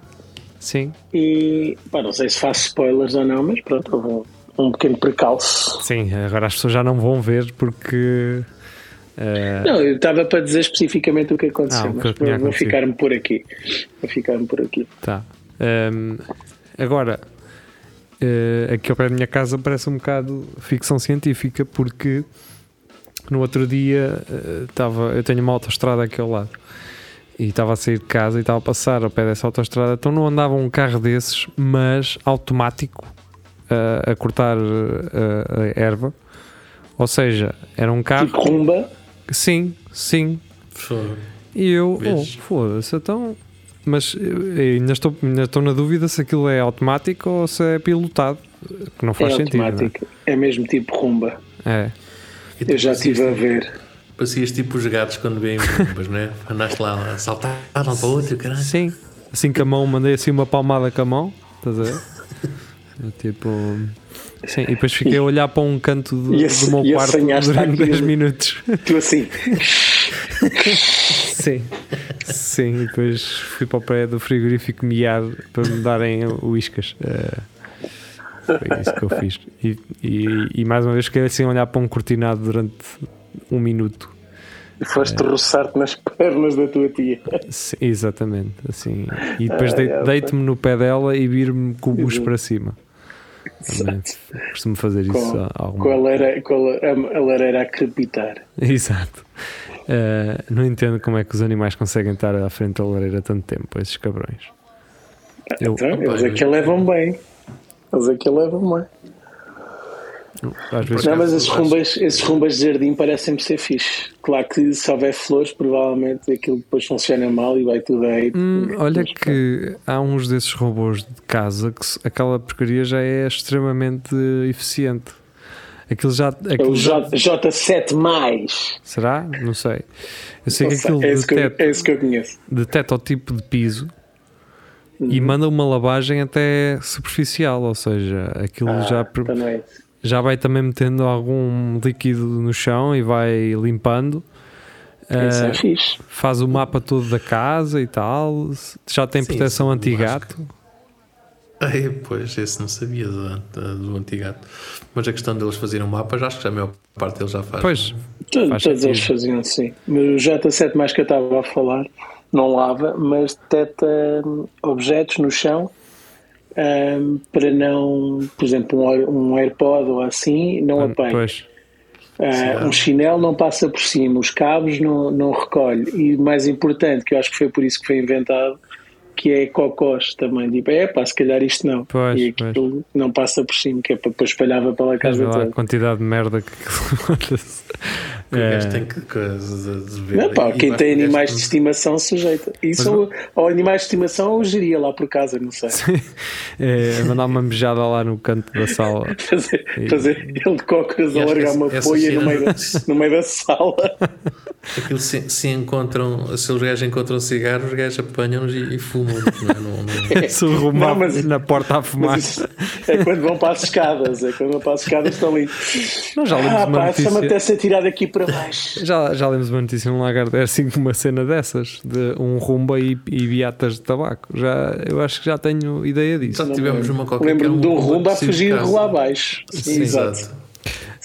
sim, E pá, não sei se faço spoilers ou não, mas pronto, houve um, um pequeno precalço. sim. Agora as pessoas já não vão ver porque. eh, Não, eu estava para dizer especificamente o que aconteceu, Ah, o que mas vou, vou ficar-me por aqui. Vou ficar-me por aqui. Tá. Ahm, agora, eh, aqui ao pé da minha casa parece um bocado ficção científica porque no outro dia estava, eu tenho uma autoestrada aqui ao lado e estava a sair de casa e estava a passar ao pé dessa autoestrada, então não andava um carro desses, mas automático a cortar eh, a erva. Ou seja, era um carro. Tipo rumba, Sim, sim, e eu, oh, foda-se, então. Mas ainda estou, ainda estou na dúvida se aquilo é automático ou se é pilotado. Que não é faz sentido. não é? automático. É mesmo tipo rumba. É. E Eu já estive a ver. Parecias tipo os gatos quando veem bombas, não é? Andaste lá a saltar um para o outro, caralho. Sim. Assim com a mão, mandei assim uma palmada com a mão. Estás a ver? É tipo. Sim, e depois fiquei a olhar para um canto do, E a- do meu e quarto durante aquilo. 10 minutos. Tu assim, Sim. Sim, e depois fui para o pé do frigorífico miar para me darem uíscas. Eh, foi isso que eu fiz. E, e, e mais uma vez fiquei assim a olhar para um cortinado durante um minuto. E foste roçar-te nas pernas da tua tia. Sim, exatamente, assim. E depois Ah, dei- é, deito-me no pé dela e viro-me com o bucho Exato. para cima. Também Costumo fazer isso Com, a- alguma com a, lareira, com a, a lareira a crepitar. Exato. Eh, não entendo como é que os animais conseguem estar à frente da lareira tanto tempo, esses cabrões. Eu, Então, eles Opa, é que a levam bem. Eles é que levam bem. Às vezes, Não, mas esses rumbas, esses rumbas de jardim parecem-me ser fixe. Claro que se houver flores, provavelmente aquilo depois funciona mal e vai tudo aí. Hum, olha que há uns desses robôs de casa que aquela porcaria já é extremamente eficiente. Aquilo já. É o Aquilo já J, J7. Mais. será? Não sei. Eu sei Não que sei, aquilo é, esse que eu, detecta, é esse que eu conheço. detecta o tipo de piso e Uhum. manda uma lavagem até superficial, ou seja, aquilo Ah, já, então é. Já vai também metendo algum líquido no chão e vai limpando. Isso Ah, é fixe. faz o mapa todo da casa e tal. Já tem Sim, proteção sim, anti-gato. Ai, pois, esse não sabia do, do, antigato. Mas a questão deles fazerem um mapa, já acho que já a maior parte deles já faz. Pois, Todos, Faz todos eles faziam assim. Mas o J7 mais que eu estava a falar não lava, mas detecta hum, objetos no chão hum, para não, por exemplo, um, um AirPod ou assim, não apanha. pois. Ah, Sim. um chinelo não passa por cima, os cabos não, não recolhe. E mais importante, que eu acho que foi por isso que foi inventado, que é cocós também. Tipo, é pá, se calhar isto não. Pois, e aquilo não passa por cima, que é para depois espalhava pela casa lá a toda. quantidade de merda que é, tem que, que de, de ver. Não, pá, quem tem animais de estimação sujeita. Isso, ou animais de estimação, ou geria lá por casa, não sei. é, mandar uma mejada lá no canto da sala. Fazer, E- fazer ele de cócoras a largar uma folha no meio, da, no meio da sala. Aquilo se, se encontram, se os gajos encontram cigarros, os gajos apanham-nos e, e fumam. Não, é? não, não, Se Não, mas- na porta a fumar. É quando vão para as escadas. É quando vão para as escadas estão ali. Nós já lemos Ah, uma pá, essa notícia. apetece atirar daqui para baixo. Já, já lemos uma notícia num lagarto, é assim uma cena dessas, de um rumba e, e beatas de tabaco. Já, eu acho que já tenho ideia disso. Já tivemos uma qualquer Lembro-me de um rumba a fugir rua abaixo. Sim, Exato.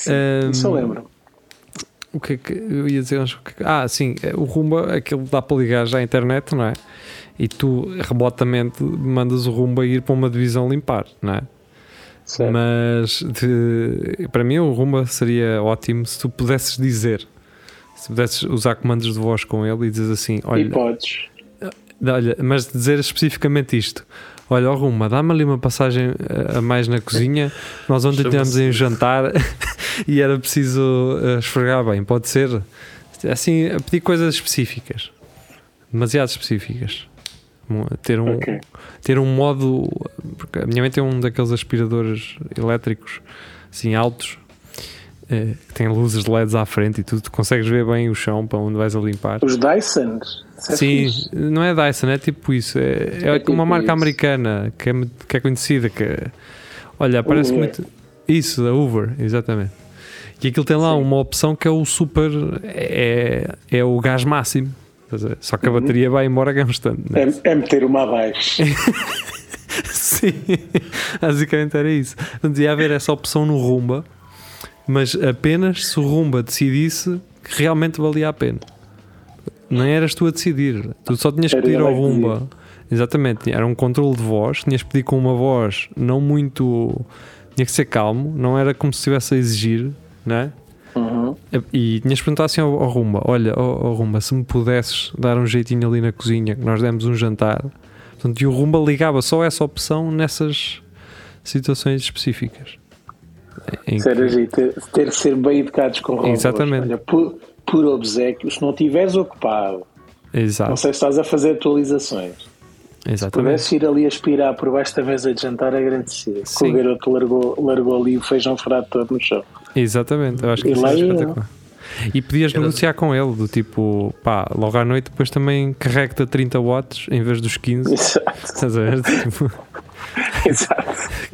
Ahm, Isso eu lembro. O que é que eu ia dizer? Que- Ah, sim, o Rumba, aquilo dá para ligar já à internet, não é? E tu remotamente mandas o Rumba ir para uma divisão limpar, não é? Certo. Mas de- para mim o Rumba seria ótimo se tu pudesses dizer, se pudesses usar comandos de voz com ele e dizes assim: E olha, podes. olha mas dizer especificamente isto. Olha, Rumba, dá-me ali uma passagem eh, a mais na cozinha. Nós ontem tivemos em jantar e era preciso eh, esfregar bem. Pode ser assim, a pedir coisas específicas, demasiado específicas. Ter um, Ok. ter um modo. Porque a minha mãe tem um daqueles aspiradores elétricos assim altos que tem luzes de LEDs à frente e tudo. Tu consegues ver bem o chão para onde vais a limpar. Os Dysons. É Sim, fixe. não é Dyson, é tipo isso. É, é É tipo uma marca isso. americana que é, que é conhecida. Que, olha, parece Uber. muito. Isso, da Uber, exatamente. E aquilo tem lá Sim. uma opção que é o super. É, é o gás máximo. Só que a Uhum. bateria vai embora gastando. Né? É, é meter uma abaixo. Sim, basicamente era isso. Portanto, ia haver essa opção no Rumba, mas apenas se o Rumba decidisse que realmente valia a pena. Nem eras tu a decidir, tu só tinhas que pedir ao que Rumba. Exatamente, era um controle de voz, tinhas que pedir com uma voz não muito. tinha que ser calmo, não era como se estivesse a exigir, não é? Uhum. E tinhas de perguntar assim ao, ao Rumba: Olha, ao, ao Rumba, se me pudesses dar um jeitinho ali na cozinha, que nós demos um jantar. Portanto, e o Rumba ligava só essa opção nessas situações específicas. Em que- ter, ter que ser bem educados com robôs. Exatamente. Olha, por, por obsequio, se não estiveres ocupado, não Exato, sei se estás a fazer atualizações. Se exatamente. pudesse ir ali aspirar por baixo da mesa de jantar, agradecia. Que Sim. o garoto largou, largou ali o feijão furado todo no chão. Exatamente, eu acho que E isso é espetacular. E podias Era- negociar com ele, do tipo, pá, logo à noite depois também carrega-te a 30 watts em vez dos 15. Exato. Estás a ver? Tipo, Exato.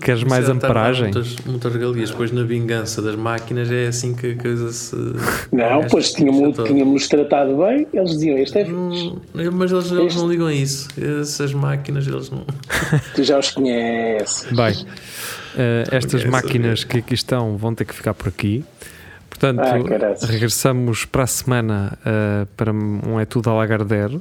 queres mais Isso já está a dar amperagem? Muitas, muitas regalias. Depois, na vingança das máquinas, é assim que a coisa se. Não, pois tínhamos, é tínhamos tratado bem, eles diziam: Este é fixe. Hum, Mas eles, eles Este- não ligam a isso. Essas máquinas, eles não. Tu já os conheces. Bem, eh, estas máquinas que aqui estão vão ter que ficar por aqui. Portanto, Ah, regressamos para a semana uh, para um É Tudo a Lagardère.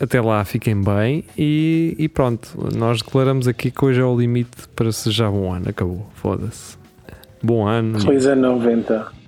Até lá, fiquem bem. E, e pronto, nós declaramos aqui que hoje é o limite para se já bom ano. Acabou, foda-se. Bom ano. Feliz ano 90.